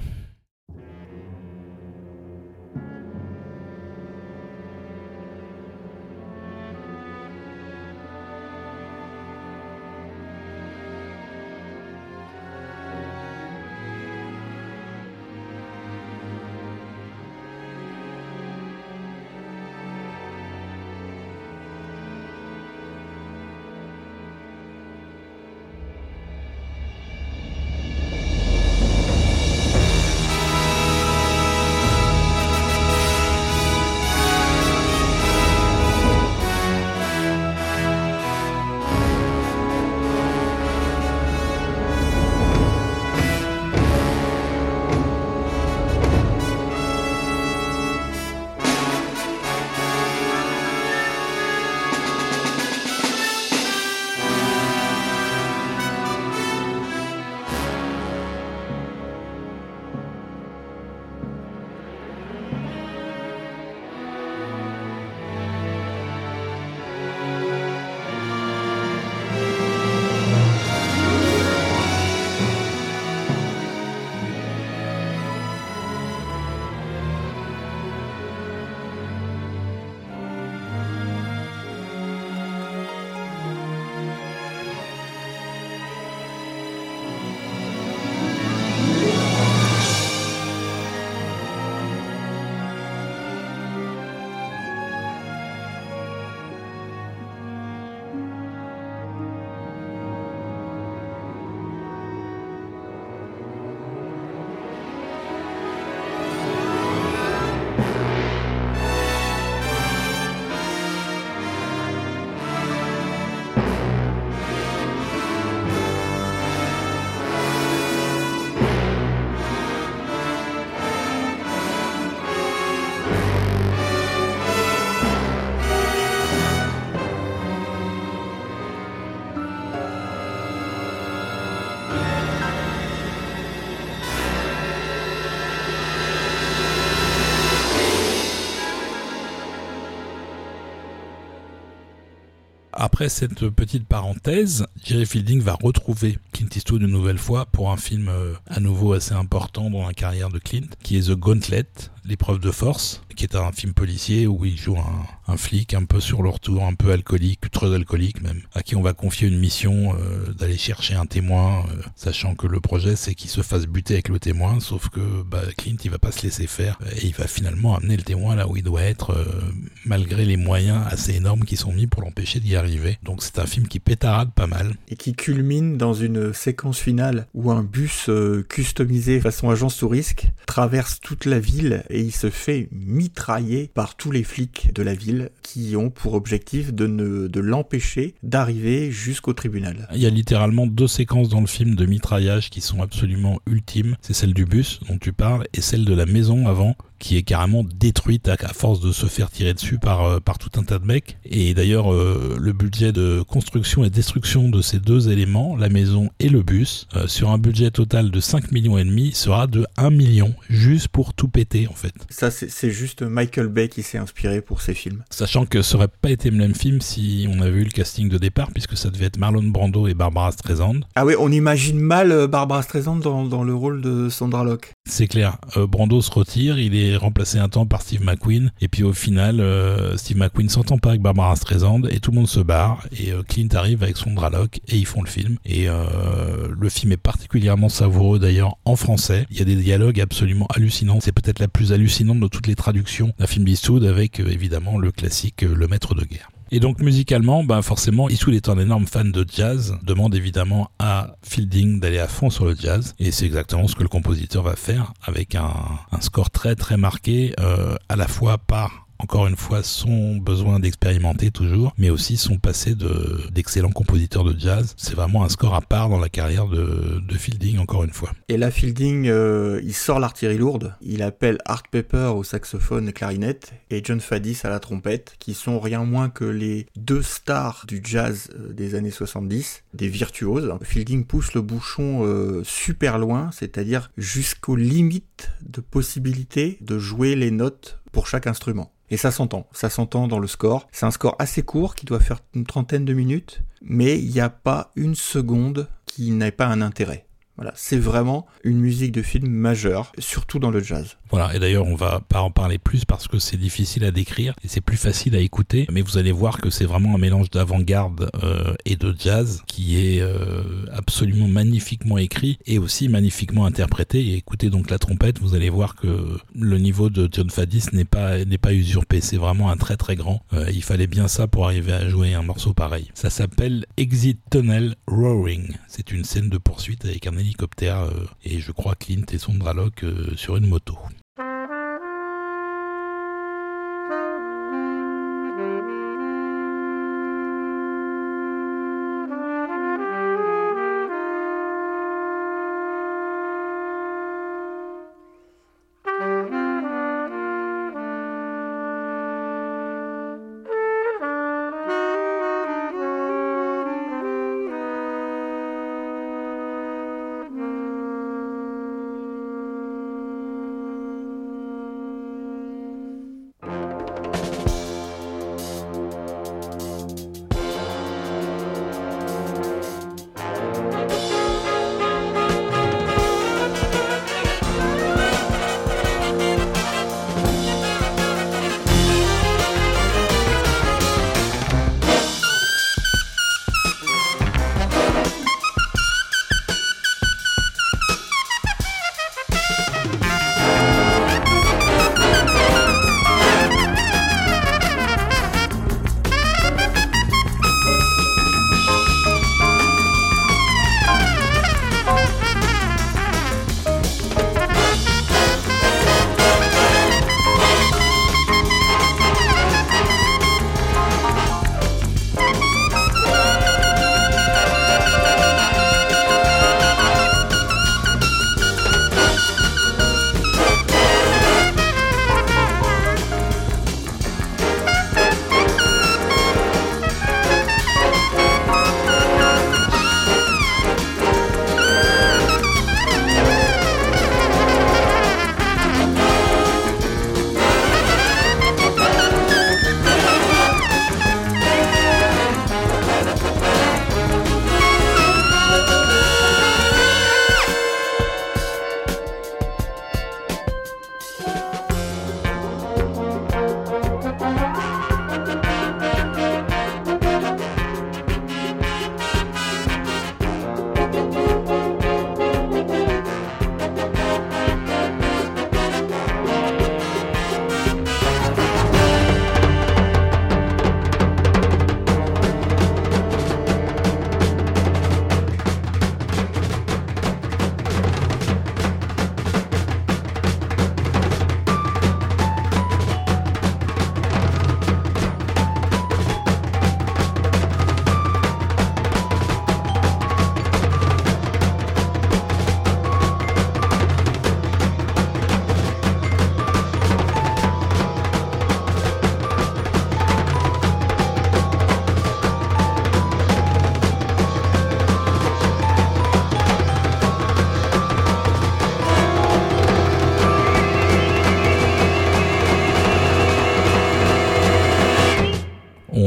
Après cette petite parenthèse, Jerry Fielding va retrouver Clint Eastwood une nouvelle fois pour un film euh, à nouveau assez important dans la carrière de Clint, qui est The Gauntlet, l'épreuve de force, qui est un film policier où il joue un, flic un peu sur le retour, un peu alcoolique, très alcoolique même, à qui on va confier une mission euh, d'aller chercher un témoin, euh, sachant que le projet c'est qu'il se fasse buter avec le témoin, sauf que bah, Clint il va pas se laisser faire et il va finalement amener le témoin là où il doit être, euh, malgré les moyens assez énormes qui sont mis pour l'empêcher d'y arriver. Donc c'est un film qui pétarade pas mal.
Et qui culmine dans une séquence finale où un bus customisé façon agence touristique traverse toute la ville et il se fait mitrailler par tous les flics de la ville qui ont pour objectif de, de l'empêcher d'arriver jusqu'au tribunal.
Il y a littéralement deux séquences dans le film de mitraillage qui sont absolument ultimes. C'est celle du bus dont tu parles et celle de la maison avant qui est carrément détruite à, force de se faire tirer dessus par, euh, par tout un tas de mecs. Et d'ailleurs, euh, le budget de construction et destruction de ces deux éléments, la maison et le bus, euh, sur un budget total de 5 millions et demi, sera de 1 million, juste pour tout péter en fait.
Ça, c'est juste Michael Bay qui s'est inspiré pour ces films.
Sachant que ça aurait pas été le même film si on avait eu le casting de départ, puisque ça devait être Marlon Brando et Barbara Streisand.
Ah oui, on imagine mal Barbara Streisand dans, dans le rôle de Sandra Locke.
C'est clair. Brando se retire, il est remplacé un temps par Steve McQueen. Et puis au final, euh, Steve McQueen s'entend pas avec Barbara Streisand et tout le monde se barre. Et euh, Clint arrive avec son Draloc et ils font le film. Et euh, le film est particulièrement savoureux d'ailleurs en français. Il y a des dialogues absolument hallucinants. C'est peut-être la plus hallucinante de toutes les traductions d'un film d'Eastwood avec évidemment le classique Le Maître de guerre. Et donc musicalement, ben forcément, Eastwood est un énorme fan de jazz, demande évidemment à Fielding d'aller à fond sur le jazz, et c'est exactement ce que le compositeur va faire avec un, un score très très marqué euh, à la fois par encore une fois son besoin d'expérimenter toujours, mais aussi son passé de, d'excellent compositeur de jazz. C'est vraiment un score à part dans la carrière de, Fielding, encore une fois.
Et là, Fielding, euh, il sort l'artillerie lourde, il appelle Art Pepper au saxophone et clarinette, et John Fadis à la trompette, qui sont rien moins que les deux stars du jazz euh, des années 70, des virtuoses. Fielding pousse le bouchon euh, super loin, c'est-à-dire jusqu'aux limites de possibilité de jouer les notes pour chaque instrument. Et ça s'entend, ça s'entend dans le score. C'est un score assez court qui doit faire une trentaine de minutes, mais il n'y a pas une seconde qui n'ait pas un intérêt. Voilà, c'est vraiment une musique de film majeure, surtout dans le jazz.
Voilà, et d'ailleurs on va pas en parler plus parce que c'est difficile à décrire et c'est plus facile à écouter, mais vous allez voir que c'est vraiment un mélange d'avant-garde euh, et de jazz qui est euh, absolument magnifiquement écrit et aussi magnifiquement interprété. Et écoutez donc la trompette, vous allez voir que le niveau de John Fadis n'est pas n'est pas usurpé, c'est vraiment un très très grand. Euh, il fallait bien ça pour arriver à jouer un morceau pareil. Ça s'appelle Exit Tunnel Roaring. C'est une scène de poursuite avec un hélicoptère euh, et je crois Clint et son Draloc euh, sur une moto.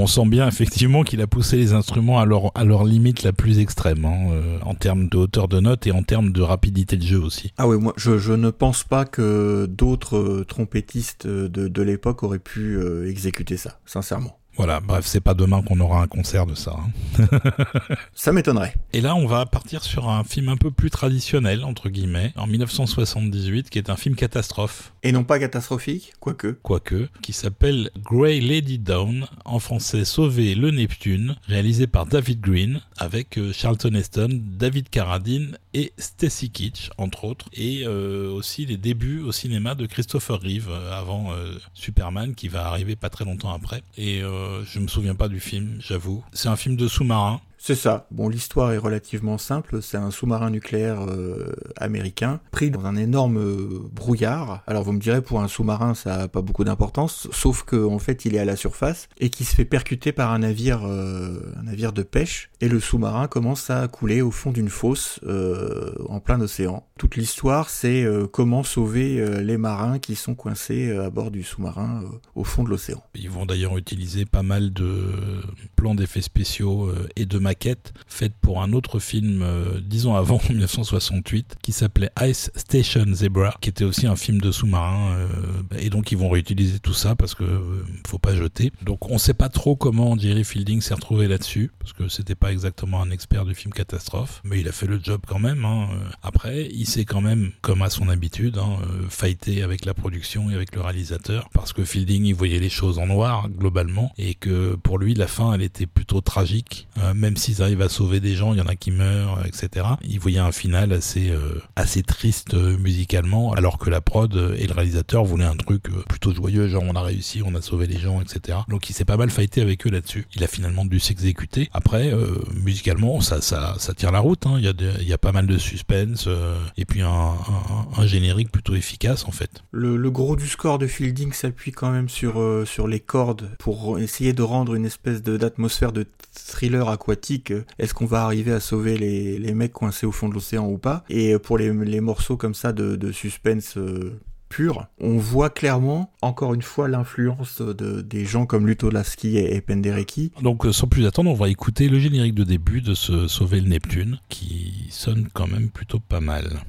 On sent bien effectivement qu'il a poussé les instruments à leur, à leur limite la plus extrême, hein, euh, en termes de hauteur de note et en termes de rapidité de jeu aussi.
Ah oui, moi je, je ne pense pas que d'autres euh, trompettistes de, de l'époque auraient pu euh, exécuter ça, sincèrement.
Voilà, bref, c'est pas demain qu'on aura un concert de ça. Hein.
Ça m'étonnerait.
Et là, on va partir sur un film un peu plus traditionnel, entre guillemets, en 1978, qui est un film catastrophe.
Et non pas catastrophique, quoique.
Quoique, qui s'appelle Grey Lady Down, en français Sauver le Neptune, réalisé par David Green, avec euh, Charlton Heston, David Carradine et Stacy Kitsch, entre autres, et euh, aussi les débuts au cinéma de Christopher Reeve, euh, avant Superman, qui va arriver pas très longtemps après. Et euh, je me souviens pas du film, j'avoue. C'est un film de sous-marin.
C'est ça. Bon, l'histoire est relativement simple. C'est un sous-marin nucléaire euh, américain pris dans un énorme euh, brouillard. Alors vous me direz, pour un sous-marin, ça a pas beaucoup d'importance, sauf qu'en en fait, il est à la surface et qui se fait percuter par un navire, un navire de pêche. Et le sous-marin commence à couler au fond d'une fosse en plein océan. Toute l'histoire, c'est comment sauver les marins qui sont coincés à bord du sous-marin au fond de l'océan.
Ils vont d'ailleurs utiliser pas mal de plans d'effets spéciaux et de faites pour un autre film, euh, disons avant (laughs) 1968, qui s'appelait Ice Station Zebra, qui était aussi un film de sous-marin. Euh, et donc ils vont réutiliser tout ça parce que euh, faut pas jeter. Donc on sait pas trop comment Jerry Fielding s'est retrouvé là-dessus, parce que c'était pas exactement un expert du film catastrophe, mais il a fait le job quand même. Hein. Après, il s'est quand même, comme à son habitude, hein, fighté avec la production et avec le réalisateur, parce que Fielding il voyait les choses en noir globalement, et que pour lui la fin elle était plutôt tragique, même s'ils arrivent à sauver des gens, il y en a qui meurent, etc. Il voyait un final assez euh, assez triste euh, musicalement, alors que la prod et le réalisateur voulaient un truc euh, plutôt joyeux, genre on a réussi, on a sauvé les gens, etc. Donc il s'est pas mal fighté avec eux là-dessus. Il a finalement dû s'exécuter. Après, musicalement, ça, ça, ça tire la route. Hein. Il, y a il y a pas mal de suspense et puis un, un, générique plutôt efficace en fait.
Le, gros du score de Fielding s'appuie quand même sur sur les cordes pour essayer de rendre une espèce d'atmosphère de thriller aquatique est-ce qu'on va arriver à sauver les, mecs coincés au fond de l'océan ou pas Et pour les, morceaux comme ça de, suspense euh, pur, on voit clairement, encore une fois, l'influence de, des gens comme Lutolasky et, et Penderecki.
Donc euh, sans plus attendre, on va écouter le générique de début de ce Sauver le Neptune, qui sonne quand même plutôt pas mal.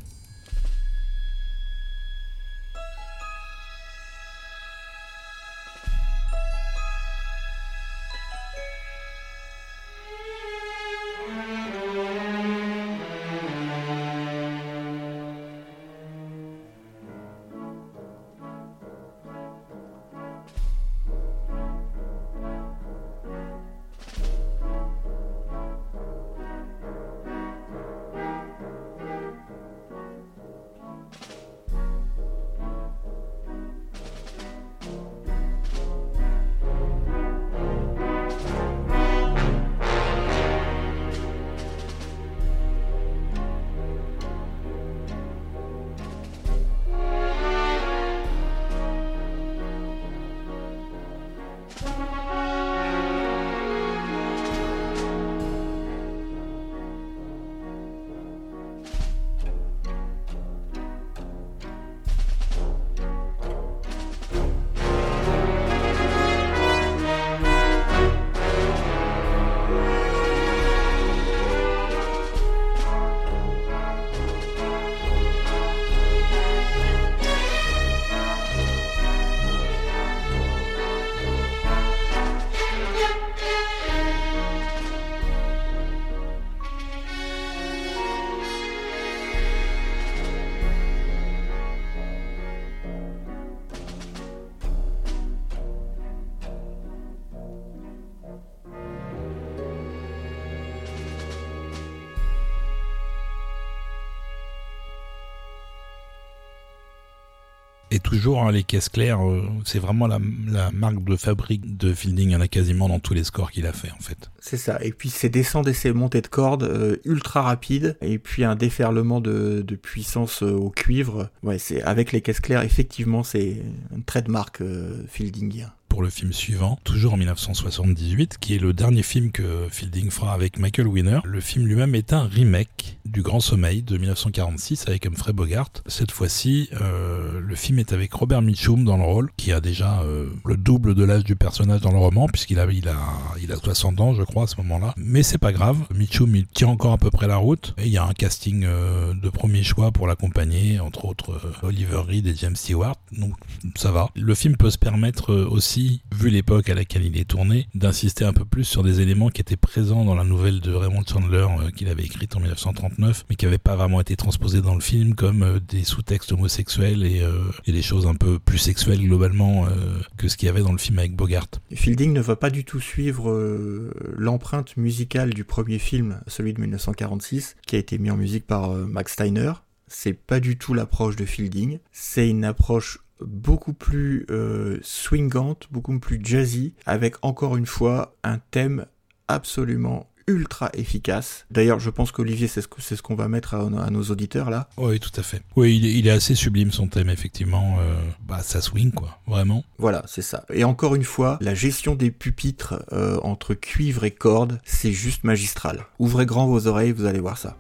Toujours hein, les caisses claires, euh, c'est vraiment la, marque de fabrique de Fielding. Il y en a quasiment dans tous les scores qu'il a fait en fait.
C'est ça. Et puis ces descentes et ces montées de cordes euh, ultra rapides. Et puis un déferlement de, puissance euh, au cuivre. Ouais, c'est avec les caisses claires. Effectivement, c'est un trait de marque Fieldingien.
Pour le film suivant, toujours en 1978, qui est le dernier film que Fielding fera avec Michael Winner. Le film lui-même est un remake du Grand Sommeil de 1946 avec Humphrey Bogart. Cette fois-ci, euh, le film est avec Robert Mitchum dans le rôle, qui a déjà euh, le double de l'âge du personnage dans le roman, puisqu'il a, il a, il a 60 ans, je crois, à ce moment-là. Mais c'est pas grave, Mitchum, il tient encore à peu près la route. Et il y a un casting euh, de premier choix pour l'accompagner, entre autres Oliver Reed et James Stewart. Donc ça va. Le film peut se permettre euh, vu l'époque à laquelle il est tourné, d'insister un peu plus sur des éléments qui étaient présents dans la nouvelle de Raymond Chandler qu'il avait écrite en 1939, mais qui n'avaient pas vraiment été transposés dans le film, comme des sous-textes homosexuels et, et, des choses un peu plus sexuelles globalement que ce qu'il y avait dans le film avec Bogart.
Fielding ne va pas du tout suivre l'empreinte musicale du premier film, celui de 1946, qui a été mis en musique par Max Steiner. C'est pas du tout l'approche de Fielding. C'est une approche beaucoup plus euh, swingante, beaucoup plus jazzy, avec encore une fois un thème absolument ultra efficace. D'ailleurs, je pense qu'Olivier, c'est ce qu'on ce qu'on va mettre à, nos auditeurs là.
Oui, tout à fait. Oui, il est, assez sublime son thème, effectivement. Euh, bah, ça swing, quoi, vraiment.
Voilà, c'est ça. Et encore une fois, la gestion des pupitres euh, entre cuivre et corde, c'est juste magistral. Ouvrez grand vos oreilles, vous allez voir ça.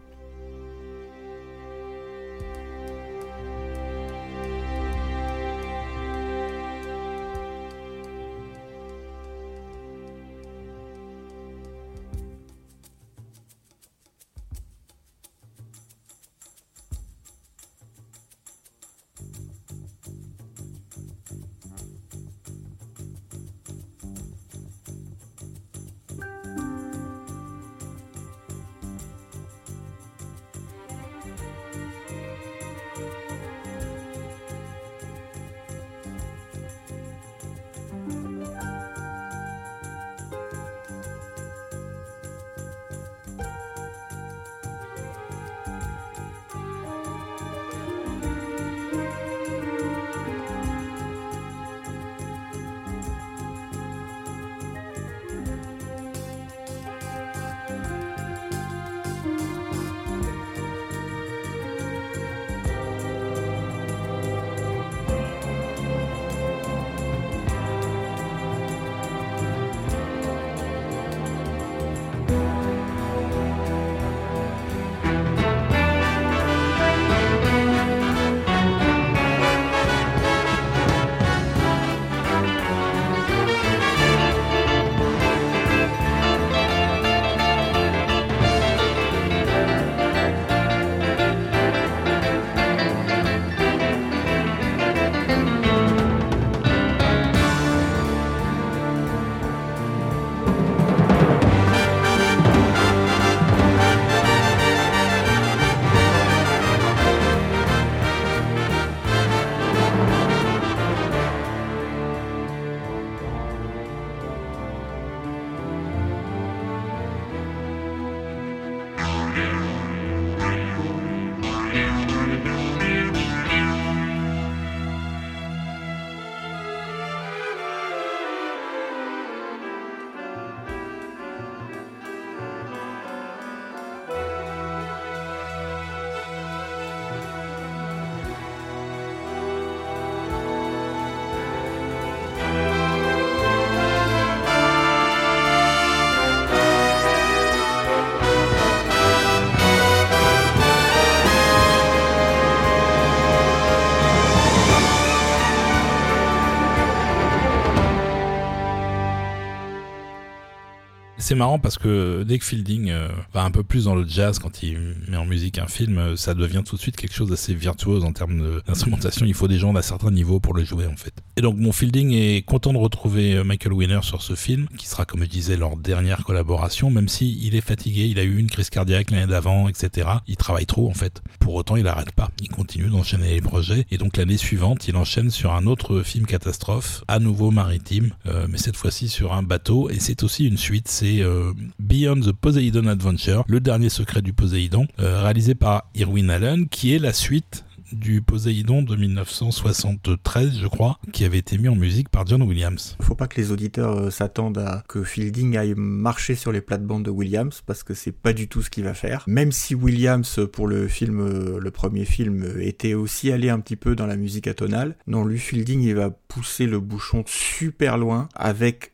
C'est marrant parce que dès que Fielding euh, va un peu plus dans le jazz quand il met en musique un film, euh, ça devient tout de suite quelque chose d'assez virtuose en termes d'instrumentation. Il faut des gens d'un certain niveau pour le jouer en fait. Et donc mon Fielding est content de retrouver euh, Michael Winner sur ce film, qui sera comme je disais leur dernière collaboration, même si il est fatigué, il a eu une crise cardiaque l'année d'avant, etc. Il travaille trop en fait. Pour autant, il arrête pas. Il continue d'enchaîner les projets. Et donc l'année suivante, il enchaîne sur un autre film catastrophe, à nouveau maritime, mais cette fois-ci sur un bateau. Et c'est aussi une suite. C'est euh, Beyond the Poseidon Adventure, le dernier secret du Poséidon, euh, réalisé par Irwin Allen, qui est la suite du Poséidon de 1973, je crois, qui avait été mis en musique par John Williams.
Faut pas que les auditeurs euh, s'attendent à que Fielding aille marcher sur les plates-bandes de Williams, parce que c'est pas du tout ce qu'il va faire. Même si Williams, pour le film, le premier film, était aussi allé un petit peu dans la musique atonale, non, lui, Fielding, il va pousser le bouchon super loin avec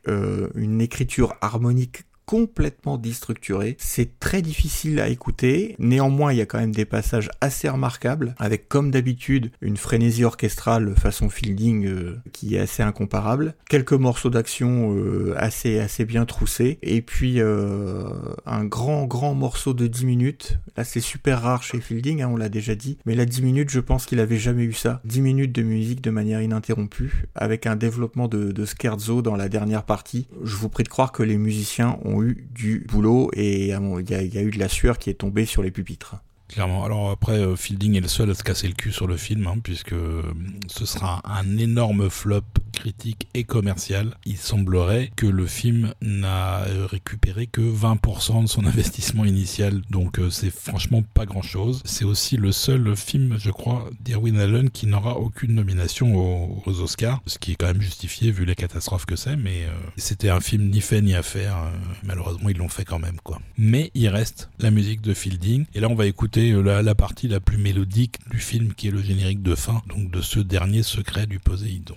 une écriture harmonique complètement déstructuré. C'est très difficile à écouter. Néanmoins, il y a quand même des passages assez remarquables, avec comme d'habitude une frénésie orchestrale façon Fielding euh, qui est assez incomparable. Quelques morceaux d'action euh, assez assez bien troussés. Et puis euh, un grand grand morceau de 10 minutes. Là, c'est super rare chez Fielding, hein, on l'a déjà dit. Mais là, 10 minutes, je pense qu'il avait jamais eu ça. 10 minutes de musique de manière ininterrompue, avec un développement de, de scherzo dans la dernière partie. Je vous prie de croire que les musiciens ont eu du boulot et il y, a eu de la sueur qui est tombée sur les pupitres.
Clairement. Alors après, euh, Fielding est le seul à se casser le cul sur le film, hein, puisque euh, ce sera un énorme flop critique et commercial. Il semblerait que le film n'a euh, récupéré que 20% de son (laughs) investissement initial, donc c'est franchement pas grand-chose. C'est aussi le seul film, je crois, d'Irwin Allen qui n'aura aucune nomination aux, Oscars, ce qui est quand même justifié vu les catastrophes que c'est, mais c'était un film ni fait ni à faire. malheureusement, ils l'ont fait quand même, quoi. Mais il reste la musique de Fielding, et là on va écouter euh, la, partie la plus mélodique du film qui est le générique de fin, donc de ce dernier secret du Poséidon.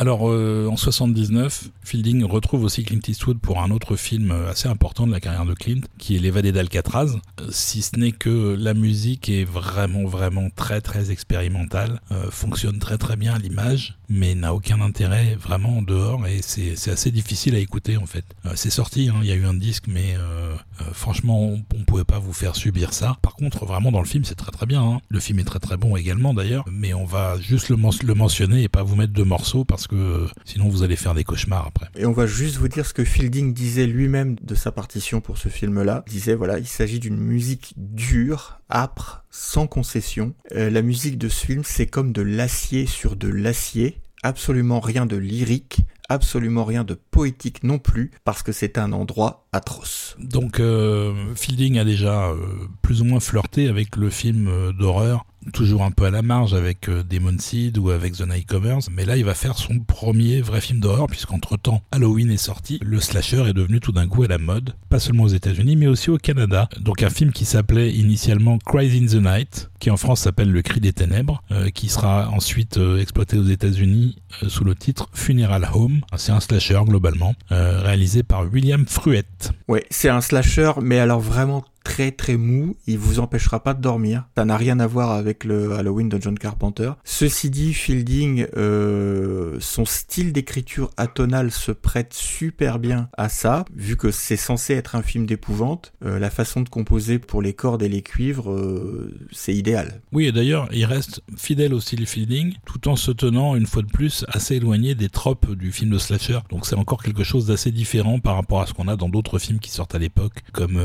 Alors, euh, en 79, Fielding retrouve aussi Clint Eastwood pour un autre film assez important de la carrière de Clint, qui est L'évadé d'Alcatraz. Si ce n'est que la musique est vraiment, vraiment très, très expérimentale, euh, fonctionne très, très bien à l'image, mais n'a aucun intérêt vraiment en dehors et c'est assez difficile à écouter en fait. Euh, c'est sorti, hein, il y a eu un disque, mais euh, franchement, on, ne pouvait pas vous faire subir ça. Par contre, vraiment dans le film, c'est très très bien. Hein. Le film est très très bon également d'ailleurs, mais on va juste le, le, mentionner et pas vous mettre deux morceaux parce que sinon vous allez faire des cauchemars après.
Et on va juste vous dire ce que Fielding disait lui-même de sa partition pour ce film-là. Il disait voilà, il s'agit d'une musique dure, âpre, sans concession. la musique de ce film, c'est comme de l'acier sur de l'acier absolument rien de lyrique, absolument rien de poétique non plus, parce que c'est un endroit atroce.
Donc euh, Fielding a déjà euh, plus ou moins flirté avec le film euh, d'horreur toujours un peu à la marge avec euh, Demon Seed ou avec The Nightcomers, mais là il va faire son premier vrai film d'horreur puisqu'entre temps Halloween est sorti, le slasher est devenu tout d'un coup à la mode, pas seulement aux États-Unis mais aussi au Canada. Donc un film qui s'appelait initialement Cries in the Night, qui en France s'appelle Le Cri des Ténèbres, euh, qui sera ensuite euh, exploité aux États-Unis sous le titre Funeral Home. C'est un slasher globalement, réalisé par William Fruette.
Ouais, c'est un slasher, mais alors vraiment très très mou, il vous empêchera pas de dormir. Ça n'a rien à voir avec le Halloween de John Carpenter. Ceci dit, Fielding, euh, son style d'écriture atonale se prête super bien à ça, vu que c'est censé être un film d'épouvante. Euh, la façon de composer pour les cordes et les cuivres, euh, c'est idéal.
Oui, et d'ailleurs, il reste fidèle au style Fielding, tout en se tenant une fois de plus assez éloigné des tropes du film de slasher. Donc c'est encore quelque chose d'assez différent par rapport à ce qu'on a dans d'autres films qui sortent à l'époque, comme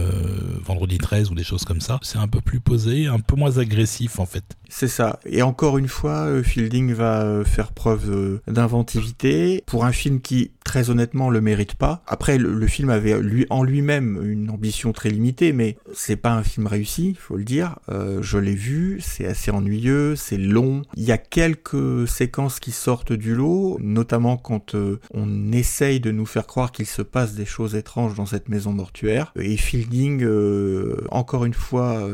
Vendredi 13 ou des choses comme ça. C'est un peu plus posé, un peu moins agressif en fait.
C'est ça. Et encore une fois, euh, Fielding va euh, faire preuve euh, d'inventivité pour un film qui, très honnêtement, le mérite pas. Après, le, film avait lui en lui-même une ambition très limitée, mais c'est pas un film réussi, faut le dire. je l'ai vu, c'est assez ennuyeux, c'est long. Il y a quelques séquences qui sortent du lot, notamment quand on essaye de nous faire croire qu'il se passe des choses étranges dans cette maison mortuaire. Et Fielding, encore une fois,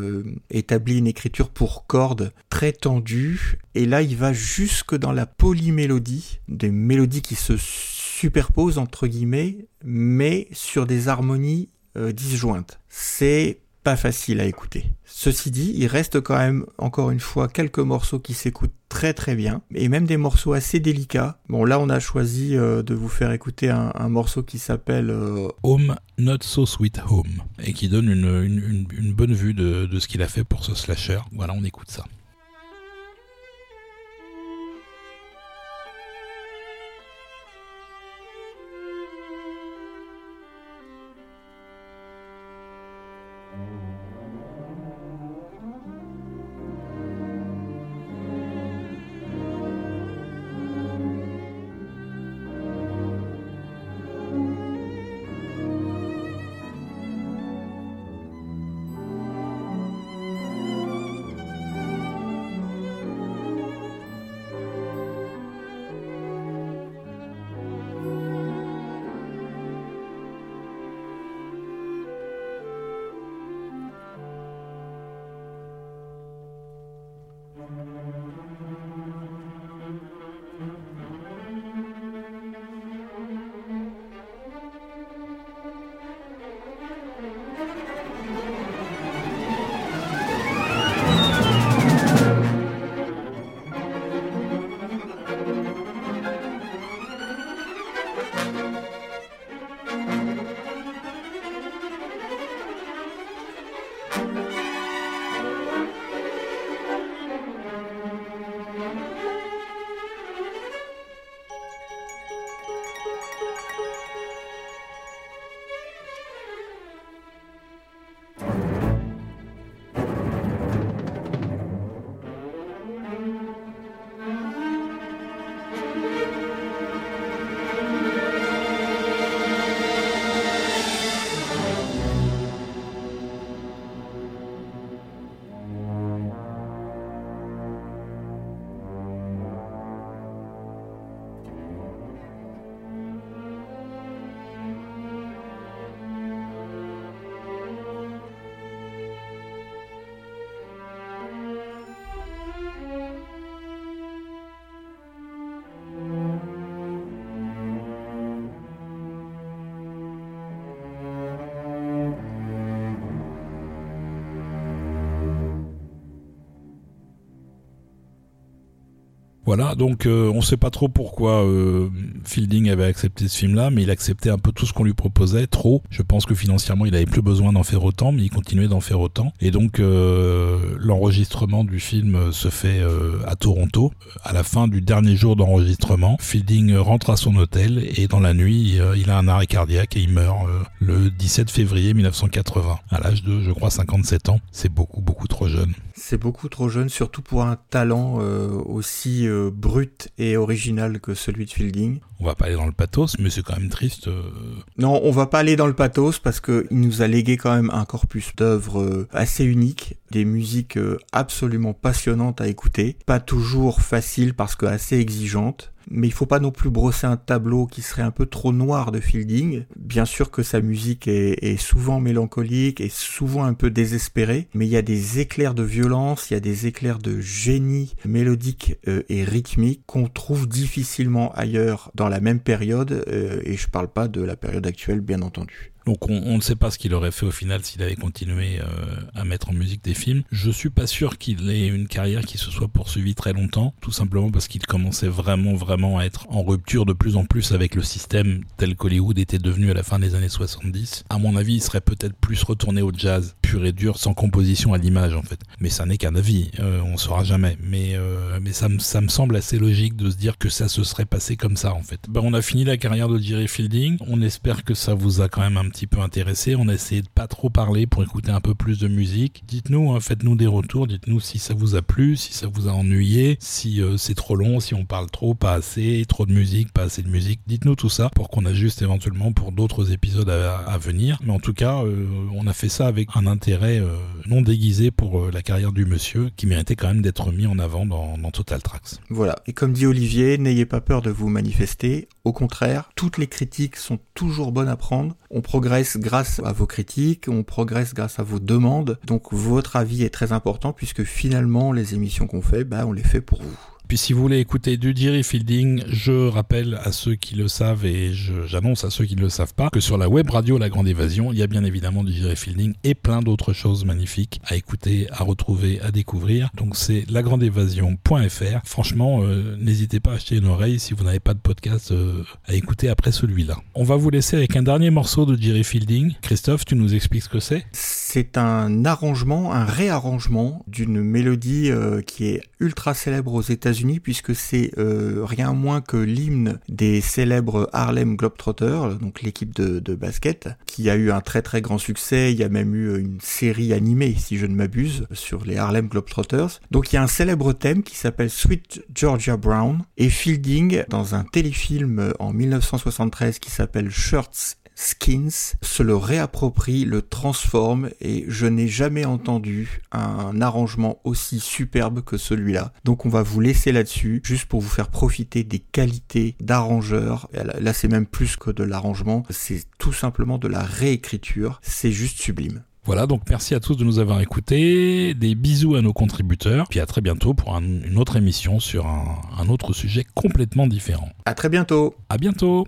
établit une écriture pour cordes très tendu, et là il va jusque dans la polymélodie, des mélodies qui se superposent entre guillemets, mais sur des harmonies euh, disjointes. C'est pas facile à écouter. Ceci dit, il reste quand même, encore une fois, quelques morceaux qui s'écoutent très très bien, et même des morceaux assez délicats. Bon, là, on a choisi euh, de vous faire écouter un, morceau qui s'appelle euh,
Home Not So Sweet Home, et qui donne une, bonne vue de ce qu'il a fait pour ce slasher. Voilà, on écoute ça. Voilà, donc on ne sait pas trop pourquoi Fielding avait accepté ce film-là, mais il acceptait un peu tout ce qu'on lui proposait, trop. Je pense que financièrement, il avait plus besoin d'en faire autant, mais il continuait d'en faire autant. Et donc, l'enregistrement du film se fait à Toronto. À la fin du dernier jour d'enregistrement, Fielding rentre à son hôtel et dans la nuit, il a un arrêt cardiaque et il meurt le 17 février 1980, à l'âge de, je crois, 57 ans. C'est beaucoup, beaucoup trop jeune.
C'est beaucoup trop jeune, surtout pour un talent euh, aussi euh, brut et original que celui de Fielding.
On va pas aller dans le pathos, mais c'est quand même triste. Euh.
Non, on va pas aller dans le pathos parce qu'il nous a légué quand même un corpus d'œuvres assez unique, des musiques absolument passionnantes à écouter, pas toujours faciles parce que assez exigeantes mais il faut pas non plus brosser un tableau qui serait un peu trop noir de Fielding. Bien sûr que sa musique est, souvent mélancolique et souvent un peu désespérée, mais il y a des éclairs de violence, il y a des éclairs de génie mélodique euh, et rythmique qu'on trouve difficilement ailleurs dans la même période, euh, et je parle pas de la période actuelle bien entendu.
Donc on, ne sait pas ce qu'il aurait fait au final s'il avait continué euh, à mettre en musique des films. Je suis pas sûr qu'il ait une carrière qui se soit poursuivie très longtemps, tout simplement parce qu'il commençait vraiment vraiment à être en rupture de plus en plus avec le système tel qu'Hollywood était devenu à la fin des années 70. À mon avis, il serait peut-être plus retourné au jazz pur et dur, sans composition à l'image en fait. Mais ça n'est qu'un avis, euh, on saura jamais. Mais euh, mais ça ça me semble assez logique de se dire que ça se serait passé comme ça en fait. Ben, on a fini la carrière de Jerry Fielding. On espère que ça vous a quand même un petit peu intéressé. On a essayé de pas trop parler pour écouter un peu plus de musique. Dites-nous, hein, faites-nous des retours. Dites-nous si ça vous a plu, si ça vous a ennuyé, si euh, c'est trop long, si on parle trop, pas assez, trop de musique, pas assez de musique. Dites-nous tout ça pour qu'on ajuste éventuellement pour d'autres épisodes à, venir. Mais en tout cas, euh, on a fait ça avec un intérêt euh, non déguisé pour la carrière du monsieur qui méritait quand même d'être mis en avant dans, dans Total Tracks.
Voilà. Et comme dit Olivier, n'ayez pas peur de vous manifester. Au contraire, toutes les critiques sont toujours bonnes à prendre. On progresse grâce à vos critiques, on progresse grâce à vos demandes. Donc votre avis est très important puisque finalement les émissions qu'on fait, bah, on les fait pour vous.
Puis si vous voulez écouter du Jerry Fielding, je rappelle à ceux qui le savent et j'annonce à ceux qui ne le savent pas que sur la web radio La Grande Évasion, il y a bien évidemment du Jerry Fielding et plein d'autres choses magnifiques à écouter, à retrouver, à découvrir. Donc c'est lagrandeévasion.fr. Franchement, euh, n'hésitez pas à acheter une oreille si vous n'avez pas de podcast euh, à écouter après celui-là. On va vous laisser avec un dernier morceau de Jerry Fielding. Christophe, tu nous expliques ce que c'est?
C'est un arrangement, un réarrangement d'une mélodie euh, qui est ultra célèbre aux États-Unis puisque c'est euh, rien moins que l'hymne des célèbres Harlem Globetrotters, donc l'équipe de, de, basket, qui a eu un très très grand succès. Il y a même eu une série animée, si je ne m'abuse, sur les Harlem Globetrotters. Donc il y a un célèbre thème qui s'appelle Sweet Georgia Brown et Fielding dans un téléfilm en 1973 qui s'appelle Shirts Skins se le réapproprie, le transforme et je n'ai jamais entendu un arrangement aussi superbe que celui-là. Donc on va vous laisser là-dessus juste pour vous faire profiter des qualités d'arrangeur. Là c'est même plus que de l'arrangement, c'est tout simplement de la réécriture. C'est juste sublime.
Voilà, donc merci à tous de nous avoir écoutés. Des bisous à nos contributeurs. Puis à très bientôt pour une autre émission sur un, un autre sujet complètement différent.
À très bientôt.
À bientôt.